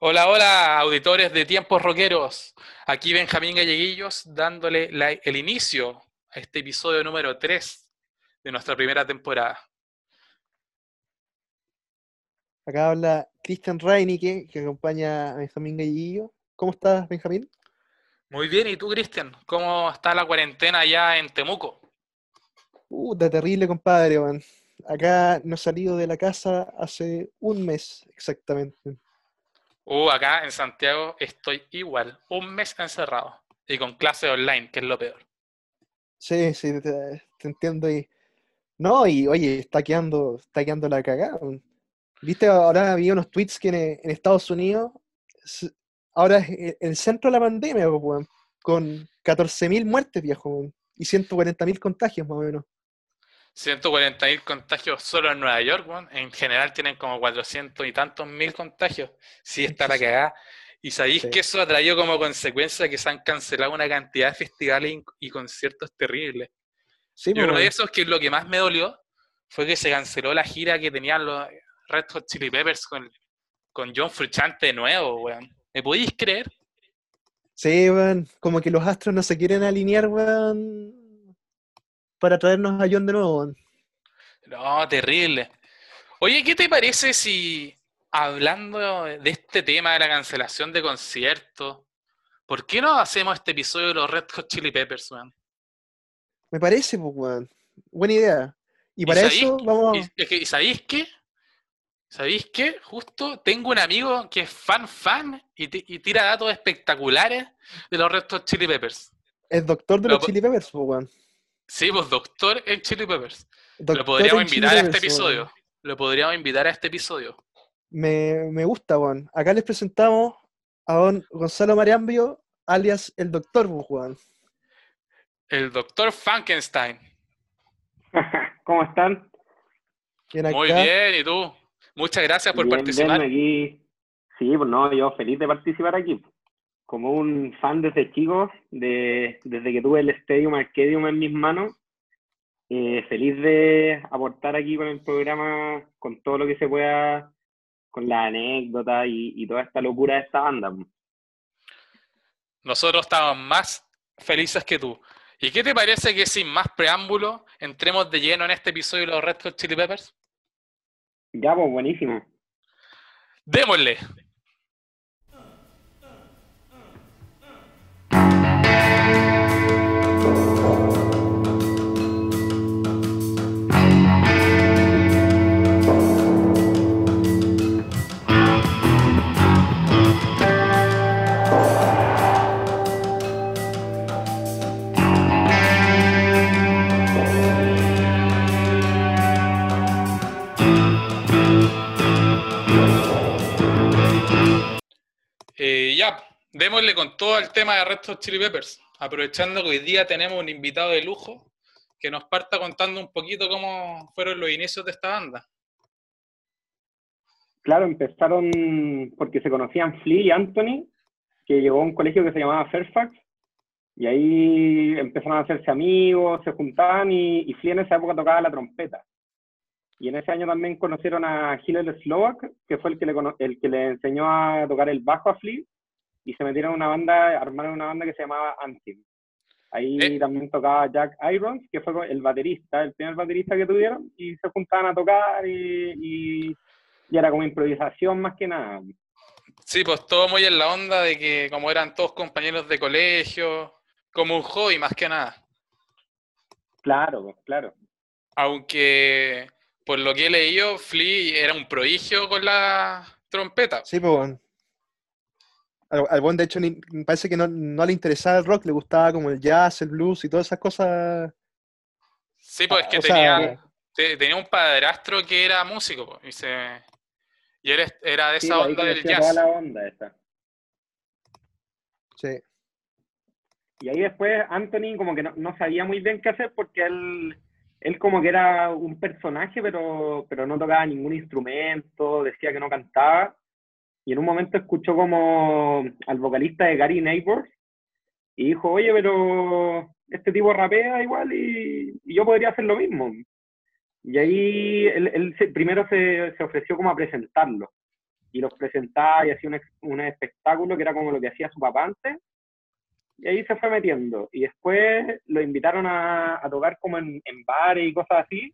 Hola, hola, auditores de Tiempos Roqueros. Aquí Benjamín Galleguillos dándole la- el inicio a este episodio número 3 de nuestra primera temporada. Acá habla Cristian Reinicke, que acompaña a Benjamín Gallillo. ¿Cómo estás, Benjamín? Muy bien, ¿y tú, Cristian? ¿Cómo está la cuarentena allá en Temuco? Puta, terrible, compadre, man. Acá no he salido de la casa hace un mes exactamente. Uh, acá en Santiago estoy igual, un mes encerrado y con clase online, que es lo peor. Sí, sí, te, entiendo ahí. No, y oye, está quedando, está quedando la cagada. Viste, ahora había unos tweets que en, en Estados Unidos ahora es el- el centro de la pandemia, con 14.000 muertes, viejo, y 140.000 contagios más o menos. 140.000 contagios solo en Nueva York, weón. En general tienen como 400 y tantos mil contagios. Sí, está la cagada. Y sabéis Sí. que eso ha traído como consecuencia que se han cancelado una cantidad de festivales y conciertos terribles. Sí, Y uno de weón. esos que lo que más me dolió fue que se canceló la gira que tenían los Red Hot Chili Peppers con, con John Frusciante de nuevo, weón. ¿Me podéis creer? Sí, weón, como que los astros no se quieren alinear, weón, para traernos a John de nuevo. No, terrible. Oye, ¿qué te parece si hablando de este tema de la cancelación de conciertos, ¿por qué no hacemos este episodio de los Red Hot Chili Peppers, weón? Me parece, pues, weón. Buena idea. Y ¿Y para sabéis eso vamos. ¿Y, es que- ¿y sabéis qué? ¿Sabéis qué? Justo tengo un amigo que es fan fan y, y tira datos espectaculares de los Red Hot Chili Peppers. Es doctor de Lo los Chili Peppers, pues, weón. Sí, pues doctor en Chili Peppers. Lo podríamos Chili invitar a este Peppers, episodio. Lo podríamos invitar a este episodio. Me, me gusta, weón. Acá les presentamos a don Gonzalo Mariambio, alias el doctor, pues, weón. El doctor Frankenstein. ¿Cómo están? Bien Muy bien, ¿y tú? Muchas gracias por Bien, participar. bien, aquí. Sí, pues no, yo feliz de participar aquí. Como un fan desde chico, de, desde que tuve el Stadium Arcadium en mis manos, eh, feliz de aportar aquí con el programa, con todo lo que se pueda, con la anécdota y, y toda esta locura de esta banda. Nosotros estamos más felices que tú. ¿Y qué te parece que sin más preámbulo entremos de lleno en este episodio de los Red Hot Chili Peppers? Ya, pues buenísimo. Démosle. Démosle con todo el tema de Red Hot Chili Peppers, aprovechando que hoy día tenemos un invitado de lujo que nos parta contando un poquito cómo fueron los inicios de esta banda. Claro, empezaron porque se conocían Flea y Anthony, que llegó a un colegio que se llamaba Fairfax, y ahí empezaron a hacerse amigos, se juntaban, y, y Flea en esa época tocaba la trompeta. Y en ese año también conocieron a Hillel Slovak, que fue el que, le, el que le enseñó a tocar el bajo a Flea, y se metieron en una banda, armaron una banda que se llamaba Anthem. Ahí Eh. también tocaba Jack Irons, que fue el baterista, el primer baterista que tuvieron, y se juntaban a tocar y, y y era como improvisación más que nada. Sí, pues todo muy en la onda de que como eran todos compañeros de colegio, como un hobby más que nada. Claro, pues, claro. Aunque por lo que he leído, Flea era un prodigio con la trompeta. Sí, pues, Al, al buen, de hecho, ni- me parece que no, no le interesaba el rock, le gustaba como el jazz, el blues y todas esas cosas. Sí, pues es que O sea, tenía, te- tenía un padrastro que era músico, y, se, y él era de esa pues, onda del jazz. toda la onda esa. Sí. Y ahí después Anthony como que no, no sabía muy bien qué hacer porque él, él como que era un personaje, pero, pero no tocaba ningún instrumento, decía que no cantaba. Y en un momento escuchó como al vocalista de Gary Neighbors y dijo, oye, pero este tipo rapea igual y, y yo podría hacer lo mismo. Y ahí él, él se- primero se, se ofreció como a presentarlo. y los presentaba y hacía un, un espectáculo que era como lo que hacía su papá antes. Y ahí se fue metiendo. Y después lo invitaron a, a tocar como en, en bares y cosas así.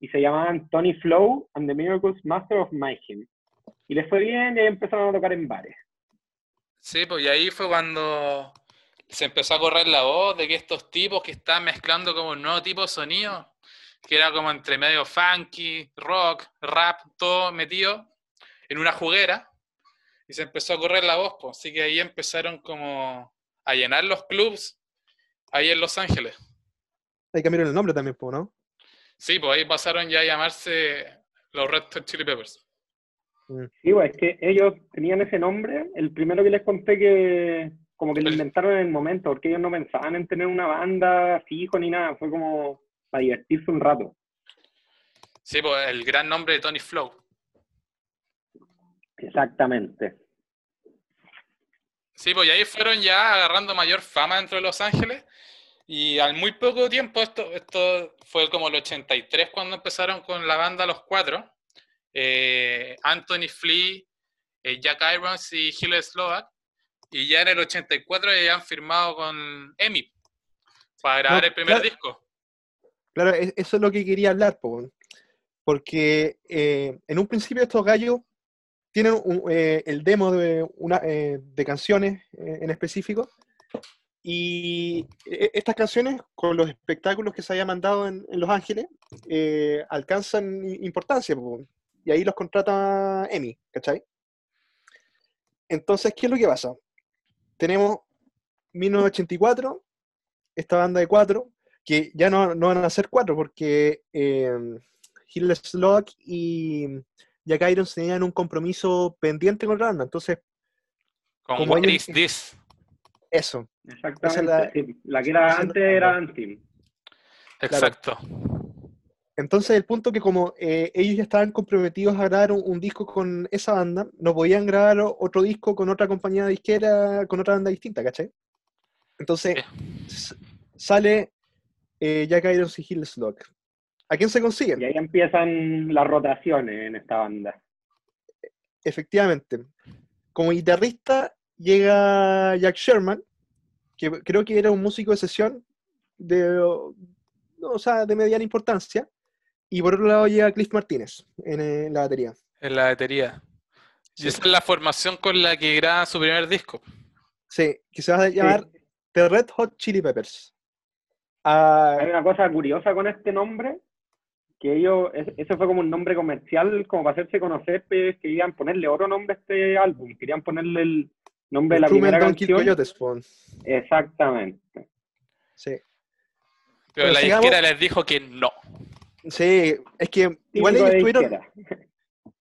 Y se llamaban Tony Flow and the Miracles Master of Mayhem. Y les fue bien y ahí empezaron a tocar en bares. Sí, pues y ahí fue cuando se empezó a correr la voz de que estos tipos que estaban mezclando como un nuevo tipo de sonido, que era como entre medio funky, rock, rap, todo metido en una juguera, y se empezó a correr la voz, pues. Así que ahí empezaron como a llenar los clubs ahí en Los Ángeles. Hay que cambiar el nombre también, po, ¿no? Sí, pues ahí pasaron ya a llamarse los Red Hot Chili Peppers. Sí, pues es que ellos tenían ese nombre. El primero que les conté que como que lo inventaron en el momento, porque ellos no pensaban en tener una banda fijo ni nada. Fue como para divertirse un rato. Sí, pues el gran nombre de Tony Flow. Exactamente. Sí, pues y ahí fueron ya agarrando mayor fama dentro de Los Ángeles. Y al muy poco tiempo, esto, esto fue como el 83 cuando empezaron con la banda Los Cuatro. Eh, Anthony Flea, eh, Jack Irons y Gil Slovak. Y ya en el 84 ya han firmado con EMI para grabar No, el primer claro. disco. Claro, e- eso es lo que quería hablar, po, porque eh, en un principio estos gallos tienen un- el demo de, una, de canciones en específico, y e- estas canciones, con los espectáculos que se había mandado en, en Los Ángeles, eh, alcanzan importancia, po, y ahí los contrata EMI, ¿cachai? Entonces, ¿qué es lo que pasa? Tenemos 1984, esta banda de cuatro, que ya no, no van a ser cuatro porque eh, Hill Slock y Jack Irons tenían un compromiso pendiente con la banda. Entonces, Con Como What ellos- Is This. eso. Exactamente. la- sí. La que era antes era. Antim. Exacto. Entonces, el punto que como eh, ellos ya estaban comprometidos a grabar un, un disco con esa banda, no podían grabar otro disco con otra compañía disquera, con otra banda distinta, ¿cachai? Entonces, sale eh, Jack Irons y Hill Slock. ¿A quién se consiguen? Y ahí empiezan las rotaciones en esta banda. Efectivamente. Como guitarrista llega Jack Sherman, que creo que era un músico de sesión de, o sea, de mediana importancia. Y por otro lado llega Cliff Martínez en, eh, la batería. En la batería. Y Sí. esa es la formación con la que graba su primer disco. Sí, que se va a llamar The Red Hot Chili Peppers. Ah, Hay una cosa curiosa con este nombre, que ellos, es- ese fue como un nombre comercial, como para hacerse conocer, pues, querían ponerle otro nombre a este álbum, querían ponerle el nombre de la primera canción. Coyotes. Exactamente. Sí. Pero Pero la sigamos- disquera les dijo que no. Sí, es que igual ellos tuvieron,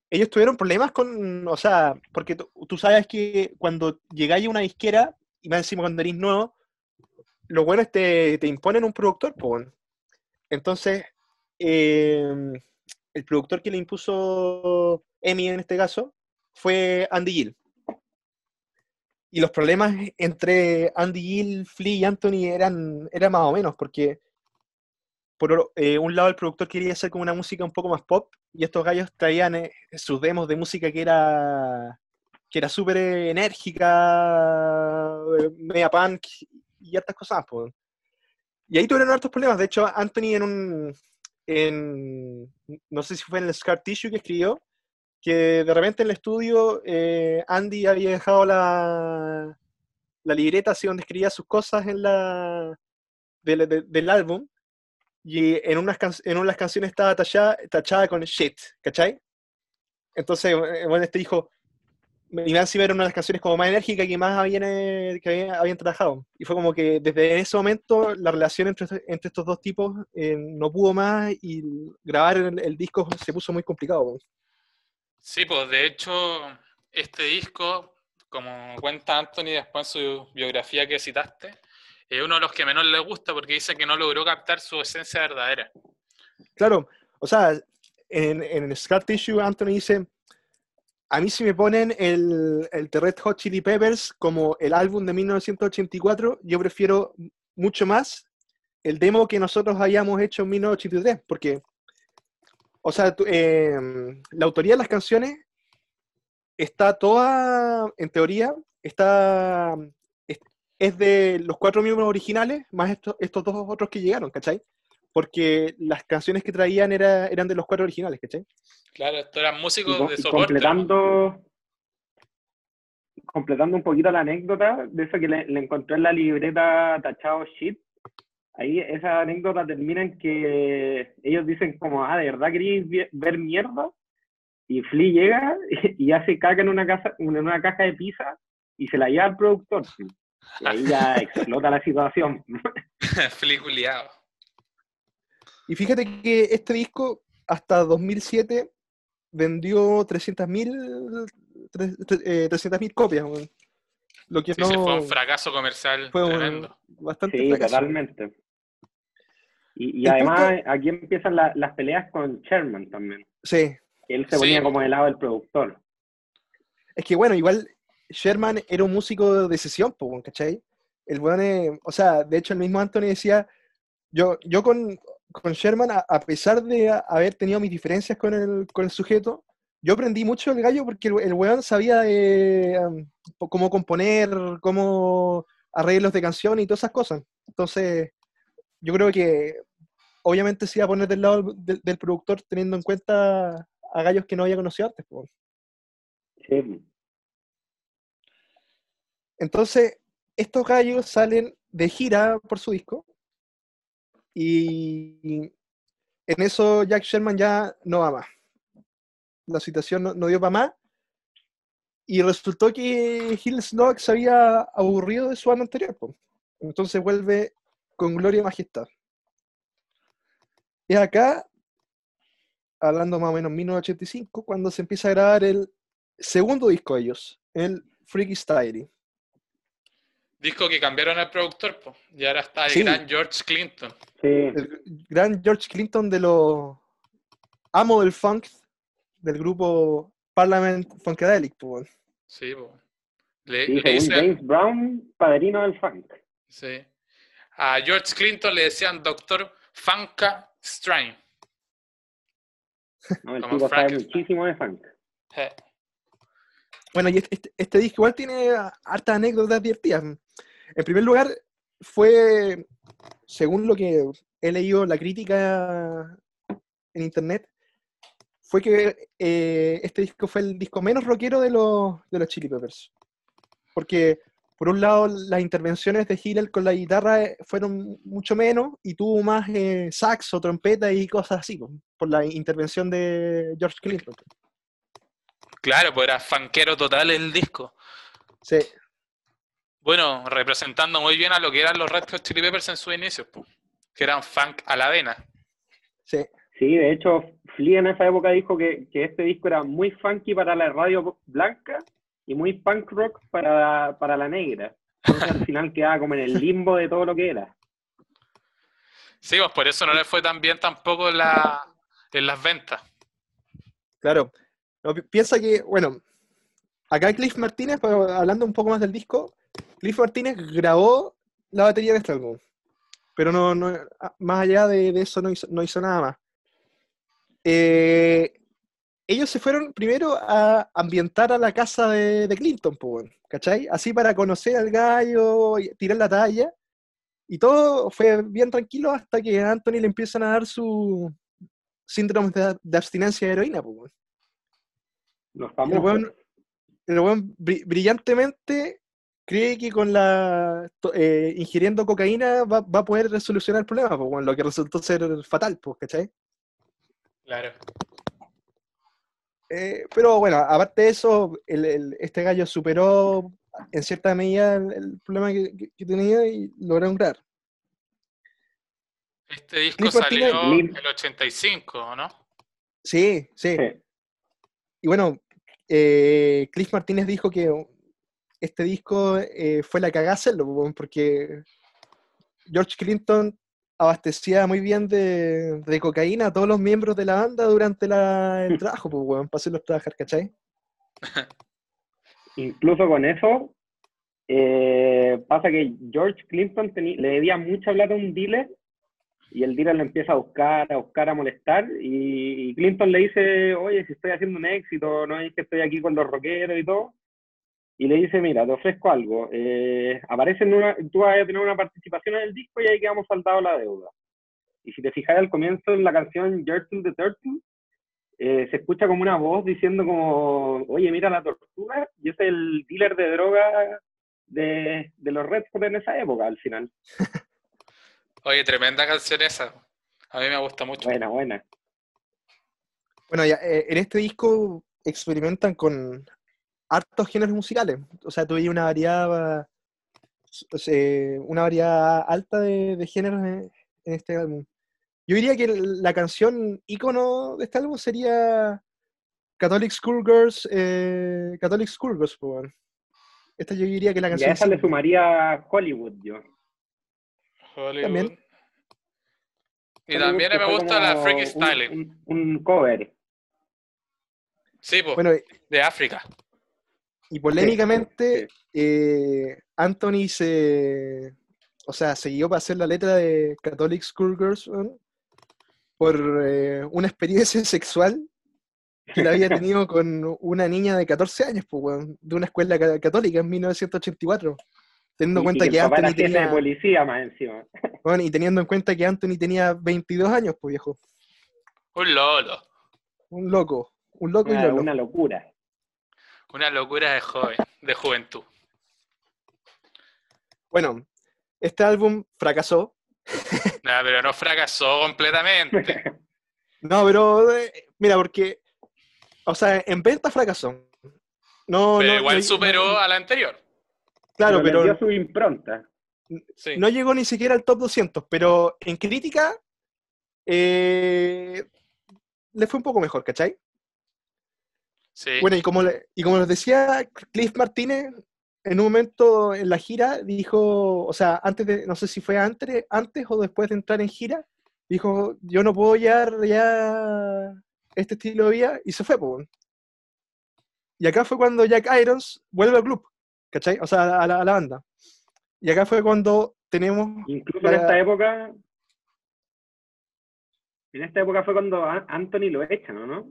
ellos tuvieron problemas con, o sea, porque tú, sabes que cuando llegáis a una disquera, y más encima cuando eres nuevo, los buenos te, te imponen un productor, pues. Entonces, eh, el productor que le impuso Emi en este caso fue Andy Gill. Y los problemas entre Andy Gill, Flea y Anthony eran, eran más o menos, porque por eh, un lado el productor quería hacer como una música un poco más pop, y estos gallos traían eh, sus demos de música que era que era súper enérgica, eh, media punk y hartas cosas. pues. Y ahí tuvieron hartos problemas. De hecho, Anthony en un, en, no sé si fue en el Scar Tissue que escribió, que de repente en el estudio eh, Andy había dejado la, la libreta así donde escribía sus cosas en la, del álbum y en unas, can- en unas canciones estaba tachada, tachada con shit, ¿cachai? Entonces, eh, bueno, este dijo, y más encima era una de las canciones como más enérgicas que más habían, eh, que habían, habían trabajado. Y fue como que desde ese momento la relación entre, entre estos dos tipos eh, no pudo más y grabar el, el disco se puso muy complicado. Sí, pues de hecho, este disco, como cuenta Anthony después en su biografía que citaste, es uno de los que menos le gusta porque dice que no logró captar su esencia verdadera. Claro, o sea, en, en Scar Tissue Anthony dice, a mí si me ponen el, el The Red Hot Chili Peppers como el álbum de 1984, yo prefiero mucho más el demo que nosotros hayamos hecho en 1983, porque, o sea, eh, la autoría de las canciones está toda, en teoría, está es, de los cuatro miembros originales, más estos, estos dos otros que llegaron, ¿cachai? Porque las canciones que traían era, eran de los cuatro originales, ¿cachai? Claro, estos eran Y músicos co- de y soporte. completando, completando un poquito la anécdota de eso que le, le encontré en la libreta tachado shit. Ahí esa anécdota termina en que ellos dicen como, ah, ¿de verdad queréis ver mierda? Y Flea llega y, hace caca en una, casa, en una caja de pizza y se la lleva al productor. Y ahí ya explota la situación. Fliculeado. Y fíjate que este disco, hasta 2007, vendió 300.000 tres- tre- eh, 300.000 copias, weón. lo que Sí, no fue un fracaso comercial fue un- tremendo. bastante Sí, fracaso. totalmente. Y, y además punto- aquí empiezan la- las peleas con Sherman también. Sí, Él se Sí. ponía como del lado del productor. es que bueno, igual Sherman era un músico de sesión, ¿cachai? El weón, eh, o sea, de hecho el mismo Anthony decía, yo, yo con, con Sherman, a, a pesar de haber tenido mis diferencias con el, con el sujeto, yo aprendí mucho del gallo porque el, el weón sabía de, um, cómo componer, cómo arreglos de canción y todas esas cosas. Entonces, yo creo que obviamente se iba a poner del lado del, del productor teniendo en cuenta a gallos que no había conocido antes. po. Sí. Entonces, estos gallos salen de gira por su disco y en eso Jack Sherman ya no va más. La situación no, dio para más y resultó que Hill Slog se había aburrido de su banda anterior. Entonces vuelve con Gloria y Majestad. Y acá, hablando más o menos 1985, cuando se empieza a grabar el segundo disco de ellos, el Freaky Style. Disco que cambiaron al productor, po, y ahora está el Sí. gran George Clinton. Sí. el gran George Clinton de los amo del funk del grupo Parliament Funkadelic. po. Sí, po. Le, Sí, le James Brown, padrino del funk. sí. A George Clinton le decían Doctor Funka Strain. ¿no? El Como tipo sabe muchísimo de funk. Eh, Bueno, y este, este- este disco igual tiene hartas anécdotas divertidas. En primer lugar, fue, según lo que he leído la crítica en internet, fue que eh, este disco fue el disco menos rockero de los, de los Chili Peppers. Porque, por un lado, las intervenciones de Hillel con la guitarra eh, fueron mucho menos y tuvo más eh, saxo, trompeta y cosas así, po, por la intervención de George Clinton. claro, pues era funkero total el disco. Sí, Bueno, representando muy bien a lo que eran los Red Hot Chili Peppers en sus inicios, po, que eran funk a la vena. sí. Sí, de hecho, Flea en esa época dijo que, que este disco era muy funky para la radio blanca y muy punk rock para, para la negra. Entonces al final quedaba como en el limbo de todo lo que era. Sí, pues por eso no le fue tan bien tampoco en, la, en las ventas. Claro. No, piensa que, bueno, acá Cliff Martínez, hablando un poco más del disco, Cliff Martínez grabó la batería de este álbum. Pero no, no- ah, más allá de, de eso no hizo, no hizo nada más. Eh, ellos se fueron primero a ambientar a la casa de, de Clinton, ¿cachai? Así para conocer al gallo, tirar la talla. Y todo fue bien tranquilo hasta que a Anthony le empiezan a dar su síndrome de, de abstinencia de heroína, weón. Los El famosos. el weón bri- brillantemente cree que con la eh, ingiriendo cocaína va, va a poder solucionar el problema, pues, weón, lo que resultó ser fatal, pues, ¿cachai? Claro. Eh, pero bueno, aparte de eso, el- el- este gallo superó en cierta medida el, el problema que, que- que tenía y lograron grabar. Este disco salió en el 85, ¿no? Sí, sí. Sí. Y bueno, eh, Cliff Martínez dijo que este disco eh, fue la cagada hacerlo, po, porque George Clinton abastecía muy bien de, de cocaína a todos los miembros de la banda durante la- el trabajo, pues, weón, para hacerlos trabajar, ¿cachai? Incluso con eso, eh, pasa que George Clinton le debía mucha plata a un dealer y el dealer lo empieza a buscar, a buscar, a molestar, y, y Clinton le dice, oye, si estoy haciendo un éxito, no es que estoy aquí con los rockeros y todo, y le dice, mira, te ofrezco algo, eh, aparece en una, tú vas a tener una participación en el disco y ahí quedamos saldados la deuda. Y si te fijas al comienzo en la canción Gertrude the Turtle, eh, se escucha como una voz diciendo como, oye, mira la tortuga, y es el dealer de droga de, de los Red Hot en esa época, al final. Oye, tremenda canción esa. A mí me gusta mucho. Buena, buena. Bueno, ya, eh, en este disco experimentan con hartos géneros musicales. O sea, tuve una variedad, eh, una variedad alta de, de géneros en, en este álbum. Yo diría que la canción ícono de este álbum sería Catholic Schoolgirls, eh, Catholic Schoolgirls, pues, bueno. Esta yo diría que la Y a canción. esa le sumaría Hollywood, yo. Hollywood. También. Y también me gusta la Freaky. Un, un cover. Sí, pues, Bueno, de África. Y polémicamente, eh, Anthony se. O sea, se guió para hacer la letra de Catholic Schoolgirls weón, por eh, una experiencia sexual que la había tenido con una niña de 14 años, pues, de una escuela ca- católica en 1984. Teniendo en Y- cuenta y que era Anthony tenía. policía más encima. Bueno, y teniendo en cuenta que Anthony tenía 22 años, pues viejo. Un lolo. Un loco. Un loco y lolo. una locura. Una locura de joven, de juventud. Bueno, este álbum fracasó. Nah, pero no fracasó completamente. No, pero eh, mira, porque. O sea, en venta fracasó. No, Pero no, igual no- superó no- a la anterior. claro, dio pero su impronta. Sí. no llegó ni siquiera al top 200. Pero en crítica. eh, le fue un poco mejor, ¿cachai? Sí. Bueno, y como, le- y como les decía, Cliff Martínez, en un momento en la gira, dijo, o sea, antes de, no sé si fue antes, antes o después de entrar en gira, dijo, yo no puedo llevar ya este estilo de vida, y se fue, pues. Y acá fue cuando Jack Irons vuelve al club, ¿cachai? O sea, a la, a la banda. Y acá fue cuando tenemos, Incluso en esta época. En esta época fue cuando Anthony lo echan, ¿o ¿no?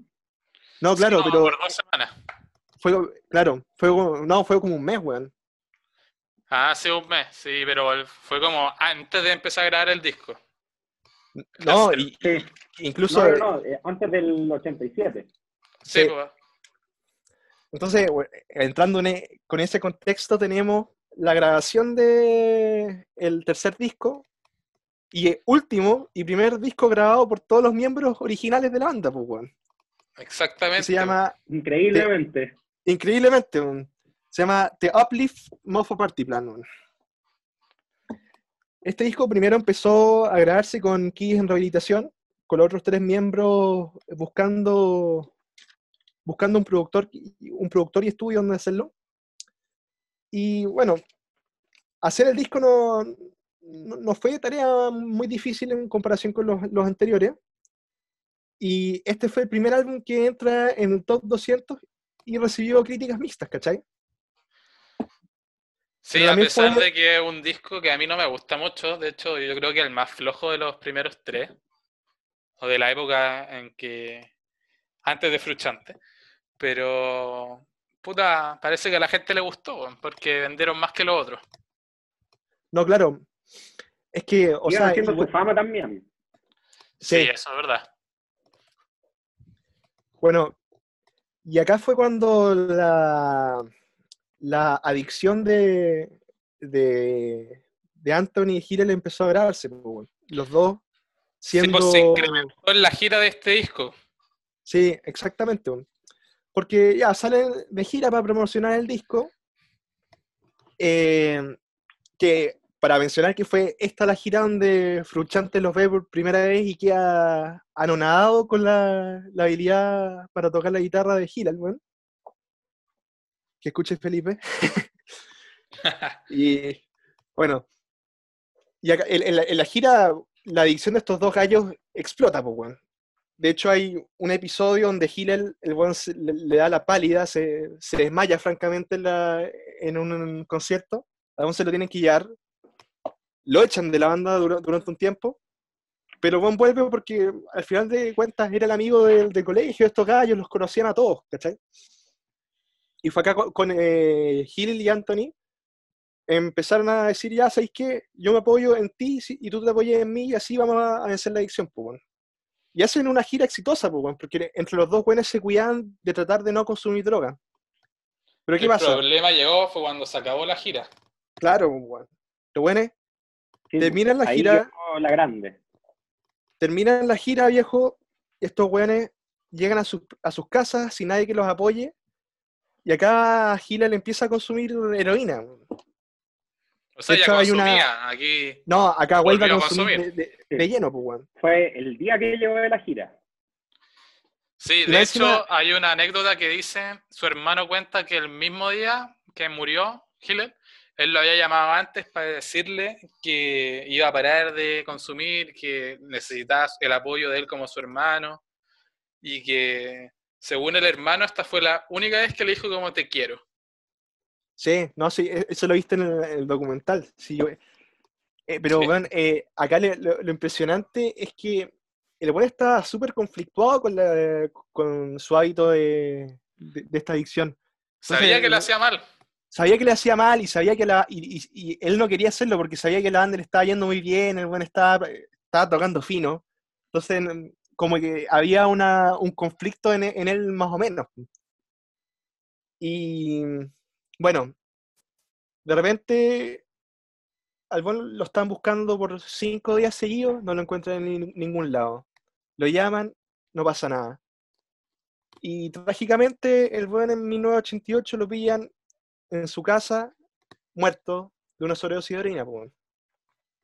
No, claro, Sí, como pero Por dos semanas. fue, claro, fue, como- no, fue como un mes, weón. Ah, hace un mes, sí, pero fue como antes de empezar a grabar el disco. No, y, Sí. incluso... No, no, no, eh, antes del 87. Sí, Sí. pues. Entonces, entrando en e- con ese contexto, tenemos la grabación de el tercer disco y eh, último y primer disco grabado por todos los miembros originales de la banda, pues, weón. Que Exactamente. se llama, Increíblemente. increíblemente, weón, se llama The Uplift Mofo Party Plan. weón. Este disco primero empezó a grabarse con Keys en rehabilitación, con los otros tres miembros buscando buscando un productor, y- un productor y estudio donde hacerlo. Y bueno, hacer el disco no, no, no fue tarea muy difícil en comparación con los, los anteriores. Y este fue el primer álbum que entra en el top 200 y recibió críticas mixtas, ¿cachai? Sí, a pesar fue- de que es un disco que a mí no me gusta mucho, de hecho yo creo que el más flojo de los primeros tres, o de la época en que, antes de Fruchante, pero, puta, parece que a la gente le gustó, porque vendieron más que los otros. No, claro. Es que, o Iban sea, haciendo igual- su fama también. Sí, Sí. eso es verdad. Bueno, y acá fue cuando la, la adicción de, de, de Anthony y Hillel empezó a grabarse. pues. Los dos Sí, siendo... pues se incrementó en la gira de este disco. Sí, exactamente. Porque ya salen de gira para promocionar el disco. eh, que para mencionar que fue esta la gira donde Fruchante los ve por primera vez y queda anonadado con la, la habilidad para tocar la guitarra de Hillel, weón. Que escuche Felipe. y bueno. Y acá- en, en la, en la gira, la adicción de estos dos gallos explota, pues, weón. De hecho, hay un episodio donde Hillel, el weón se- le, le da la pálida, se, se desmaya francamente en, la- en un, concierto. A se lo tienen que llevar. Lo echan de la banda dura- durante un tiempo. Pero Von vuelve porque al final de cuentas era el amigo del, del colegio, estos gallos los conocían a todos, ¿cachai? Y fue acá con, con eh, Hill y Anthony, empezaron a decir, ya, ¿sabéis qué? Yo me apoyo en ti y tú te apoyas en mí y así vamos a, a vencer la adicción, pues, weón. Y hacen una gira exitosa, pues, porque entre los dos buenos se cuidan de tratar de no consumir droga. Pero ¿qué el pasa? problema llegó fue cuando se acabó la gira. Claro, pues, bueno es, Sí, terminan la ahí gira, la grande. terminan la gira, viejo, estos weones llegan a, sus- a sus casas sin nadie que los apoye, y acá Gila le empieza a consumir heroína. weón. O sea, De ya hecho, hay una- consumía. Aquí. No, acá vuelve a consumir de, consumir. de- lleno, pues, weón. Fue el día que llegó de la gira. Sí, de hecho, encima- hay una anécdota que dice: su hermano cuenta que el mismo día que murió Hitler, él lo había llamado antes para decirle que iba a parar de consumir, que necesitaba el apoyo de él como su hermano y que, según el hermano, esta fue la única vez que le dijo como te quiero. Sí, no, sí, e- eso lo viste en el, en el documental. Sí, yo- eh, pero, Sí. weón, eh, acá le- lo, lo impresionante es que el weón está súper conflictuado con, la, con su hábito de, de- de esta adicción. Sabía que lo hacía mal. Sabía que le hacía mal y sabía que la. Y, él no quería hacerlo porque sabía que la banda le estaba yendo muy bien, el weón estaba, estaba tocando fino. Entonces, como que había una, un conflicto en, en él más o menos. Y bueno, de repente al weón lo están buscando por cinco días seguidos, no lo encuentran en ni- ningún lado. Lo llaman, no pasa nada. Y trágicamente el weón en 1988 lo pillan en su casa, muerto, de una sobredosis de heroína. po, weón.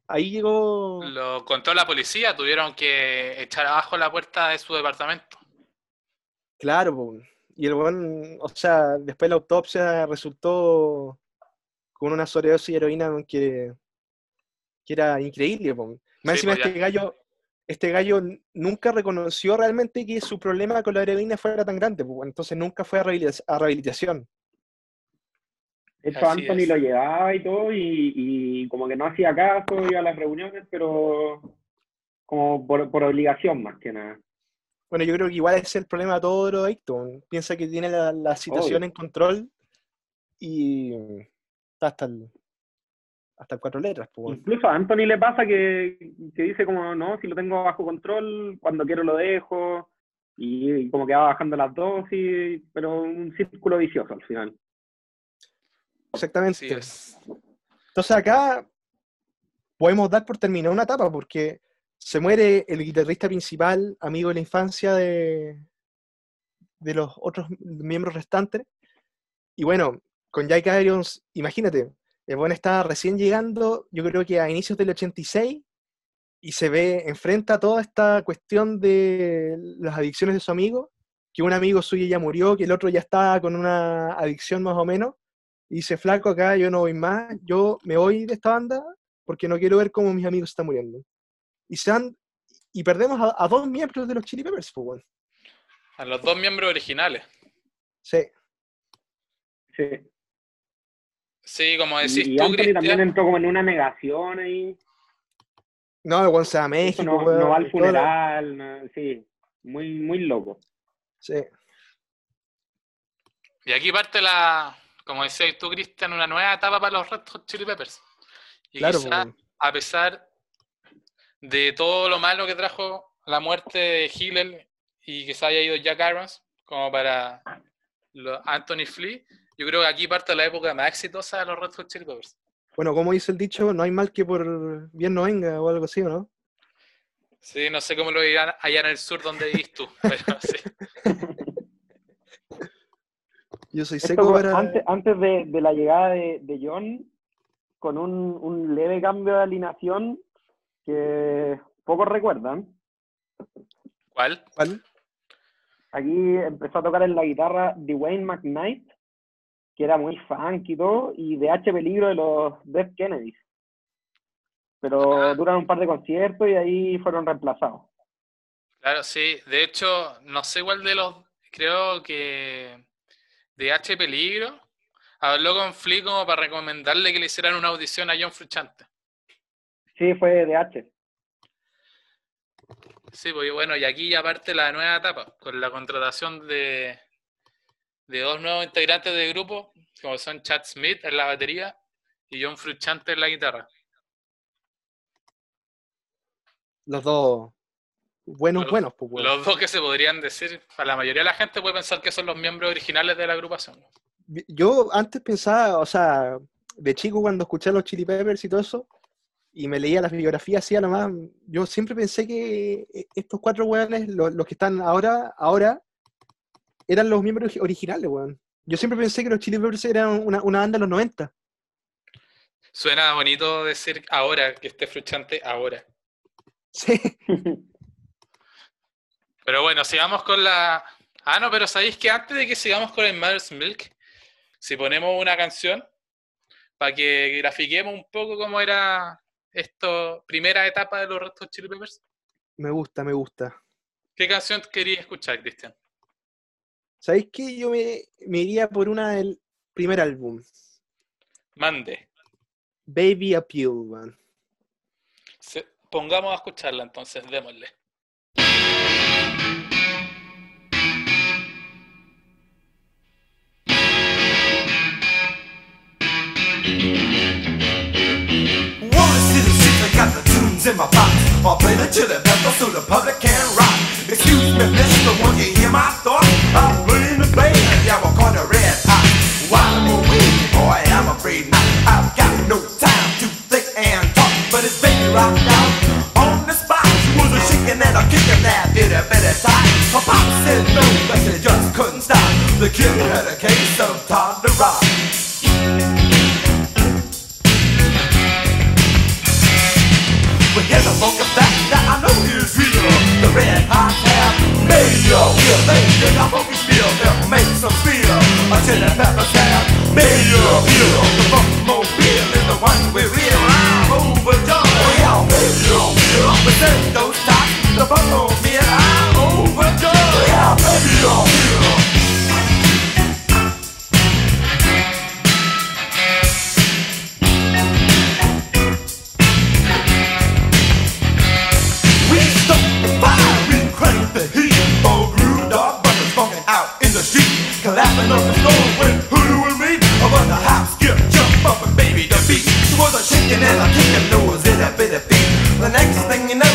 Ahí llegó... Lo contó la policía, tuvieron que echar abajo la puerta de su departamento. Claro, y el weón, o sea, después la autopsia resultó con una sobredosis de heroína que, que era increíble. Más Sí, encima pues, este gallo, este gallo nunca reconoció realmente que su problema con la heroína fuera tan grande, entonces nunca fue a rehabilitación. De hecho, Así Anthony es. lo llevaba y todo, y, y como que no hacía caso, iba a las reuniones, pero como por, por obligación más que nada. Bueno, yo creo que igual es el problema de todo drogadicto. Piensa que tiene la, la situación Obvio. en control y está hasta el, hasta el cuatro letras. weón. Incluso a Anthony le pasa que, que dice como, no, si lo tengo bajo control, cuando quiero lo dejo, y, como que va bajando las dosis, pero un círculo vicioso al final. Exactamente. Así es. Entonces acá podemos dar por terminada una etapa porque se muere el guitarrista principal, amigo de la infancia de, de los otros miembros restantes. Y bueno, con Jack Irons, imagínate, el buen está recién llegando, yo creo que a inicios del 86, y se ve, enfrenta toda esta cuestión de las adicciones de su amigo, que un amigo suyo ya murió, que el otro ya está con una adicción más o menos, y dice, flaco, acá yo no voy más, yo me voy de esta banda porque no quiero ver cómo mis amigos están muriendo. Y se han, y perdemos a, a dos miembros de los Chili Peppers, pues, weón. A los dos miembros originales. Sí, Sí. Sí, como decís y tú, Anthony también entró como en una negación ahí. no, el weón se va a Eso México, no, weón, no va al funeral, no- sí, muy, muy loco. Sí, Y aquí parte la, como decías tú, Cristian, una nueva etapa para los Red Hot Chili Peppers. Y claro, quizá, a pesar de todo lo malo que trajo la muerte de Hillel y que se haya ido Jack Irons, como para Anthony Flea, yo creo que aquí parte la época más exitosa de los Red Hot Chili Peppers. Bueno, como dice el dicho, no hay mal que por bien no venga o algo así, ¿o ¿no? Sí, no sé cómo lo dirán allá en el sur donde vivís tú, pero sí. Yo soy Esto seco fue para... antes, antes de, de la llegada de, de John, con un, un leve cambio de alineación que pocos recuerdan. ¿Cuál? ¿Cuál? Aquí empezó a tocar en la guitarra Dwayne McKnight, que era muy funky y todo, y de H Peligro de los Death Kennedys. Pero Ah. duraron un par de conciertos y ahí fueron reemplazados. Claro, sí. De hecho, no sé cuál de los, creo que de H Peligro habló con Flea como para recomendarle que le hicieran una audición a John Frusciante. Sí, fue de H. Sí, pues bueno, y aquí ya parte la nueva etapa, con la contratación de, de dos nuevos integrantes del grupo, como son Chad Smith en la batería y John Frusciante en la guitarra. Los dos buenos, Los- buenos, pues, weón. Los dos que se podrían decir, para la mayoría de la gente puede pensar que son los miembros originales de la agrupación. Yo antes pensaba, o sea, de chico cuando escuché a los Chili Peppers y todo eso, y me leía las biografías así a lo más, yo siempre pensé que eh, estos cuatro weones, lo- los, que están ahora, ahora, eran los miembros ori- originales, weón. Yo siempre pensé que los Chili Peppers eran una, una banda de los 90. Suena bonito decir ahora que esté Frusciante ahora. Sí. Pero bueno, sigamos con la. Ah, no, pero sabéis que antes de que sigamos con el Mother's Milk, si ponemos una canción para que grafiquemos un poco cómo era esto, primera etapa de los Red Hot Chili Peppers, Me gusta, me gusta. ¿qué canción querías escuchar, Cristian? ¿Sabéis qué? Yo me, me iría por una del primer álbum, Mande. Baby Appeal. Se- pongamos a escucharla entonces, démosle. In my box. I'll play the chili pepper so the public can rock. Excuse me, mister, won't you hear my thoughts? I'm playing the band, yeah, we're called the red hot. While I'm boy, I'm afraid not. I've got no time to think and talk, but it's baby rocked out on the spot. Was a shaking and a kicking that a bit of time. Her pop said no, but she just couldn't stop. The kid had a case of Todd the Rock. Here's a funk effect that I know is real. The red hot tab made you feel. They did a funky feel that makes them feel. A chili pepper tab made you feel. The funk mobile is the one we real. I'm overjoyed. Oh yeah, made you feel. Present those tops. The funk mobile. I'm overjoyed. Oh yeah, made you feel. Collapsing on the floor when Hoodoo and me about the house, skip, jump up and baby the beat. She was a shaking and a kicking nose in a bit of beat. The next thing you know,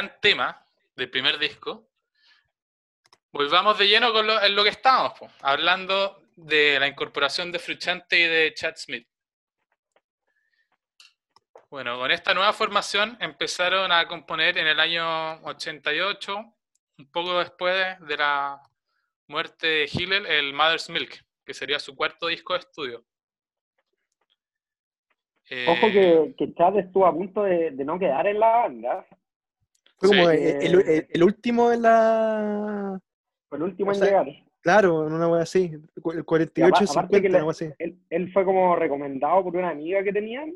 gran tema del primer disco. Volvamos de lleno con lo, en lo que estamos, po, hablando de la incorporación de Fruchante y de Chad Smith. Bueno, con esta nueva formación empezaron a componer en el año 88, un poco después de la muerte de Hillel, el Mother's Milk, que sería su cuarto disco de estudio. Ojo Eh, que, que Chad estuvo a punto de, de no quedar en la banda. Fue como Sí. el, el- el- el último en la. Fue el último O en sea, llegar. Claro, en una wea así. El Y 48, apa- aparte que 50, le- algo así. él, él fue como recomendado por una amiga que tenían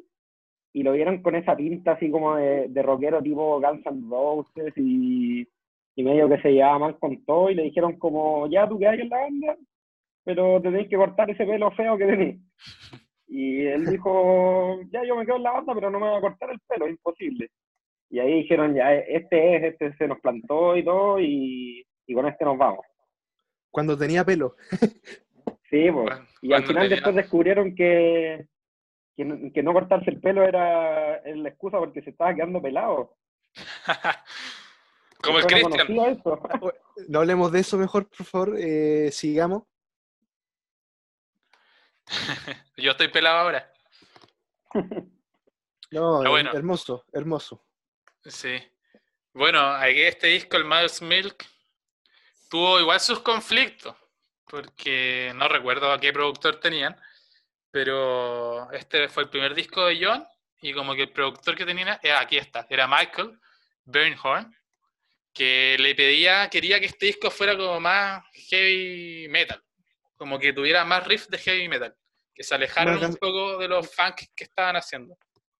y lo vieron con esa pinta así como de, de rockero tipo Guns N' Roses y, y medio que se llevaba mal con todo y le dijeron como, ya tú quedas en la banda, pero te tenés que cortar ese pelo feo que tenés. Y él dijo, ya yo me quedo en la banda, pero no me voy a cortar el pelo, es imposible. Y ahí dijeron, ya, este es, este se nos plantó y todo, y, y con este nos vamos. Cuando tenía pelo. Sí, pues. Y al final tenía- después descubrieron que, que, no, que no cortarse el pelo era, la excusa porque se estaba quedando pelado. Como el Yo no hablemos de eso mejor, por favor. eh, sigamos. Yo estoy pelado ahora. No, bueno. hermoso, hermoso. Sí. Bueno, aquí este disco, el Mother's Milk, tuvo igual sus conflictos, porque no recuerdo a qué productor tenían, pero este fue el primer disco de John, y como que el productor que tenía, eh, aquí está, era Michael Bernhorn, que le pedía, quería que este disco fuera como más heavy metal, como que tuviera más riff de heavy metal, que se alejaran Más un poco de los funk que estaban haciendo.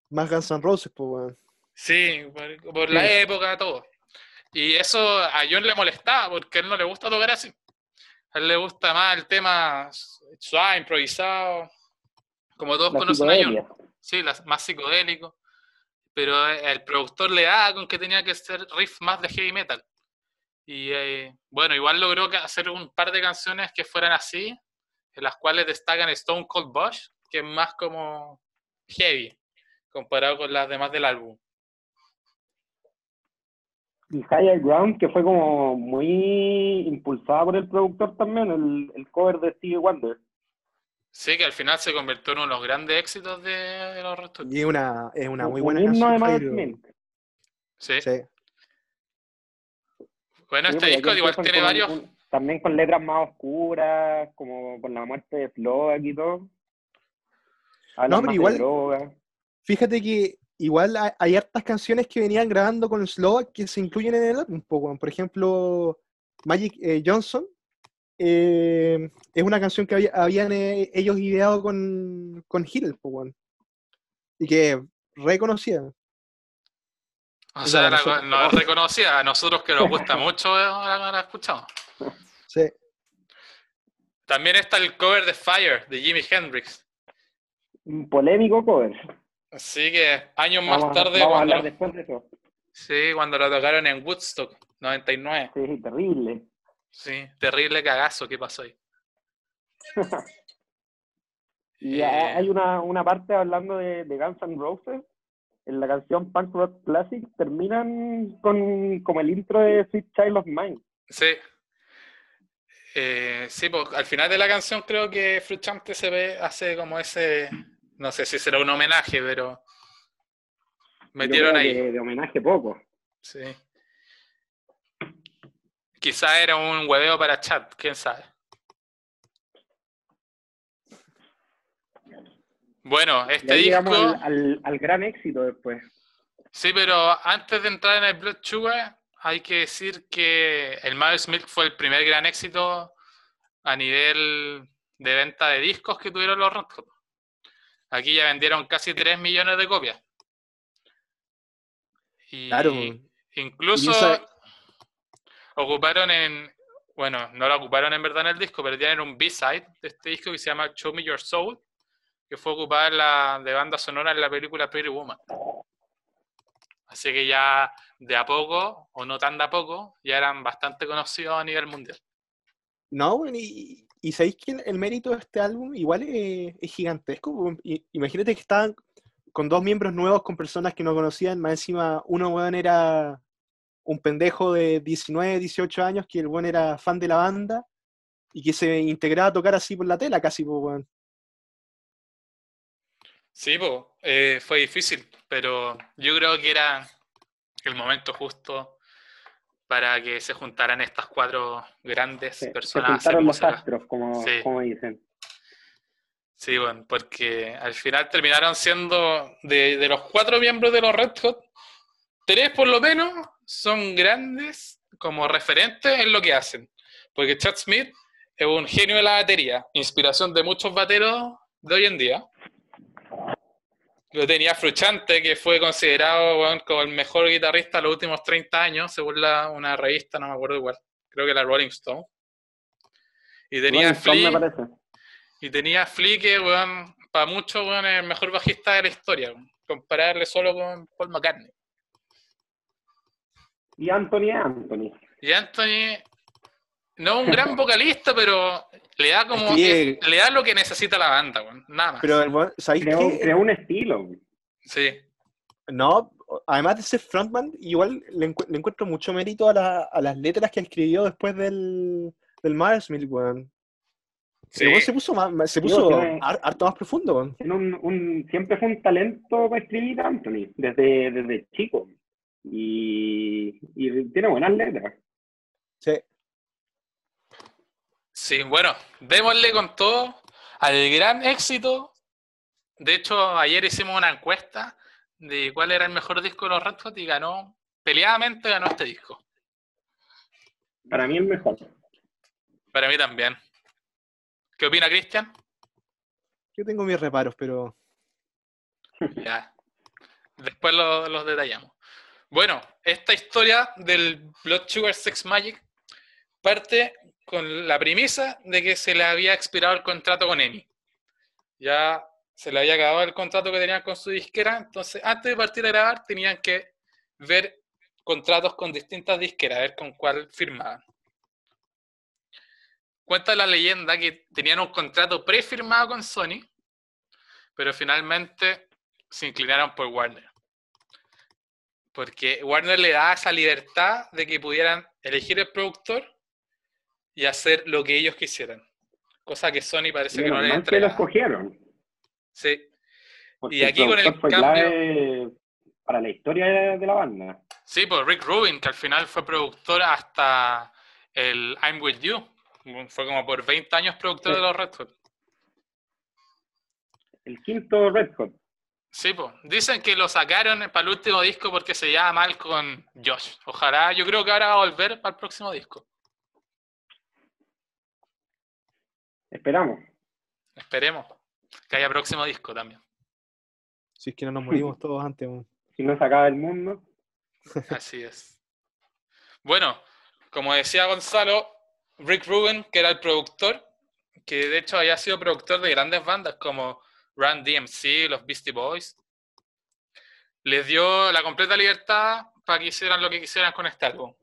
Más Guns N' Roses, pues. Sí, por, por la época, todo. Y eso a John le molestaba porque a él no le gusta tocar así. A él le gusta más el tema suave, improvisado, como todos La conocen a John. Sí, las- más psicodélico. Pero eh, el productor le daba con que tenía que ser riff más de heavy metal. Y eh, bueno, igual logró hacer un par de canciones que fueran así, en las cuales destacan Stone Cold Bush, que es más como heavy, comparado con las demás del álbum. Y Higher Ground, que fue como muy impulsada por el productor también, el, el cover de Stevie Wonder. Sí, que al final se convirtió en uno de los grandes éxitos de, de los Red Hot. Y es una, es una muy buena canción. Sí. Sí. Bueno, Sí, este porque disco igual tiene con varios. un- también con letras más oscuras, como con la muerte de Flock y todo. Hablan No, pero igual- droga. Fíjate que igual hay, hay hartas canciones que venían grabando con Slovak que se incluyen en el álbum. Por ejemplo, Magic eh, Johnson eh, es una canción que había- habían eh, ellos ideado con, con Hill, po, weón. y que reconocía. O sea, la- no es reconocida. A nosotros que nos gusta mucho, la, la escuchamos. Sí. También está el cover de Fire de Jimi Hendrix. Un polémico cover. Así que años más Vamos, a- tarde, vamos a cuando, hablar después de eso. sí, cuando lo tocaron en Woodstock 99. Sí, terrible. Sí, terrible cagazo que pasó ahí. Y Eh. ha- hay una, una parte hablando de, de Guns N' Roses, en la canción Punk Rock Classic, terminan con como el intro de Sweet Child of Mine. Sí. Eh, sí, pues al final de la canción creo que Fruchante se ve, hace como ese, no sé si será un homenaje, pero metieron ahí. de homenaje poco. Sí. Quizá era un hueveo para chat, quién sabe. Bueno, este disco, al, al, al gran éxito después. sí, pero antes de entrar en el Blood Sugar, hay que decir que el Mother's Milk fue el primer gran éxito a nivel de venta de discos que tuvieron los Red Hot. Aquí ya vendieron casi 3 millones de copias. Y Claro. incluso esa- ocuparon en, bueno, no lo ocuparon en verdad en el disco, pero tienen un B-side de este disco que se llama Show Me Your Soul, que fue ocupada la, de banda sonora en la película Pretty Woman. Así que ya de a poco, o no tan de a poco, ya eran bastante conocidos a nivel mundial. No, y, y sabéis que el, mérito de este álbum igual es, es gigantesco. Imagínate que estaban con dos miembros nuevos, con personas que no conocían, más encima uno weón era un pendejo de 19, 18 años que el buen era fan de la banda y que se integraba a tocar así por la tela casi, pues, weón. Sí, po, eh, fue difícil, pero yo creo que era el momento justo para que se juntaran estas cuatro grandes Se, se personas. juntaron los astros, como, Sí. como dicen. Sí, bueno, porque al final terminaron siendo de, de los cuatro miembros de los Red Hot, tres por lo menos son grandes como referentes en lo que hacen. Porque Chad Smith es un genio de la batería, inspiración de muchos bateros de hoy en día. Yo tenía Fruchante, que fue considerado weón, como el mejor guitarrista de los últimos 30 años, según la, una revista, no me acuerdo igual, creo que la Rolling Stone. Y tenía Rolling Stone, me y tenía Flea que, weón, para muchos, weón, es el mejor bajista de la historia. Compararle solo con Paul McCartney. Y Anthony Anthony. Y Anthony, no un gran vocalista, pero le da como Es que- le da lo que necesita la banda, weón, nada más. Pero el buen- ¿sabéis Creó, un estilo. sí, No, además de ser frontman, igual le, encu- le encuentro mucho mérito a, la- a las letras que escribió después del, del Marsmill, weón. sí. Se puso, más, se puso tiene- harto más profundo, weón. Tiene un, un- siempre fue un talento para escribir Anthony, desde, desde chico. Y, y tiene buenas letras. Sí. Sí, bueno, démosle con todo al gran éxito. De hecho, ayer hicimos una encuesta de cuál era el mejor disco de los Red Hot y ganó, peleadamente ganó este disco. Para mí el mejor. Para mí también. ¿Qué opina Cristian? Yo tengo mis reparos, pero Ya. Después lo- los detallamos. Bueno, esta historia del Blood Sugar Sex Magic parte con la premisa de que se le había expirado el contrato con EMI. Ya se le había acabado el contrato que tenían con su disquera, entonces antes de partir a grabar tenían que ver contratos con distintas disqueras, a ver con cuál firmaban. Cuenta la leyenda que tenían un contrato prefirmado con Sony, pero finalmente se inclinaron por Warner. Porque Warner le da esa libertad de que pudieran elegir el productor y hacer lo que ellos quisieran. Cosa que Sony parece que no le mal que lo entrega. escogieron. Sí, porque Y aquí con el fue cambio- clave para la historia de, la banda. sí, pues Rick Rubin, que al final fue productor hasta el I'm With You. Fue como por 20 años productor Sí. de los Red Hot. El quinto Red Hot. Sí, pues. Dicen que lo sacaron para el último disco porque se lleva mal con Josh. Ojalá, yo creo que ahora va a volver para el próximo disco. Esperamos. Esperemos que haya próximo disco también. si es que no nos morimos todos antes. Si no se acaba el mundo. Así es. Bueno, como decía Gonzalo, Rick Rubin, que era el productor, que de hecho había sido productor de grandes bandas como Run DMC, los Beastie Boys, les dio la completa libertad para que hicieran lo que quisieran con este álbum.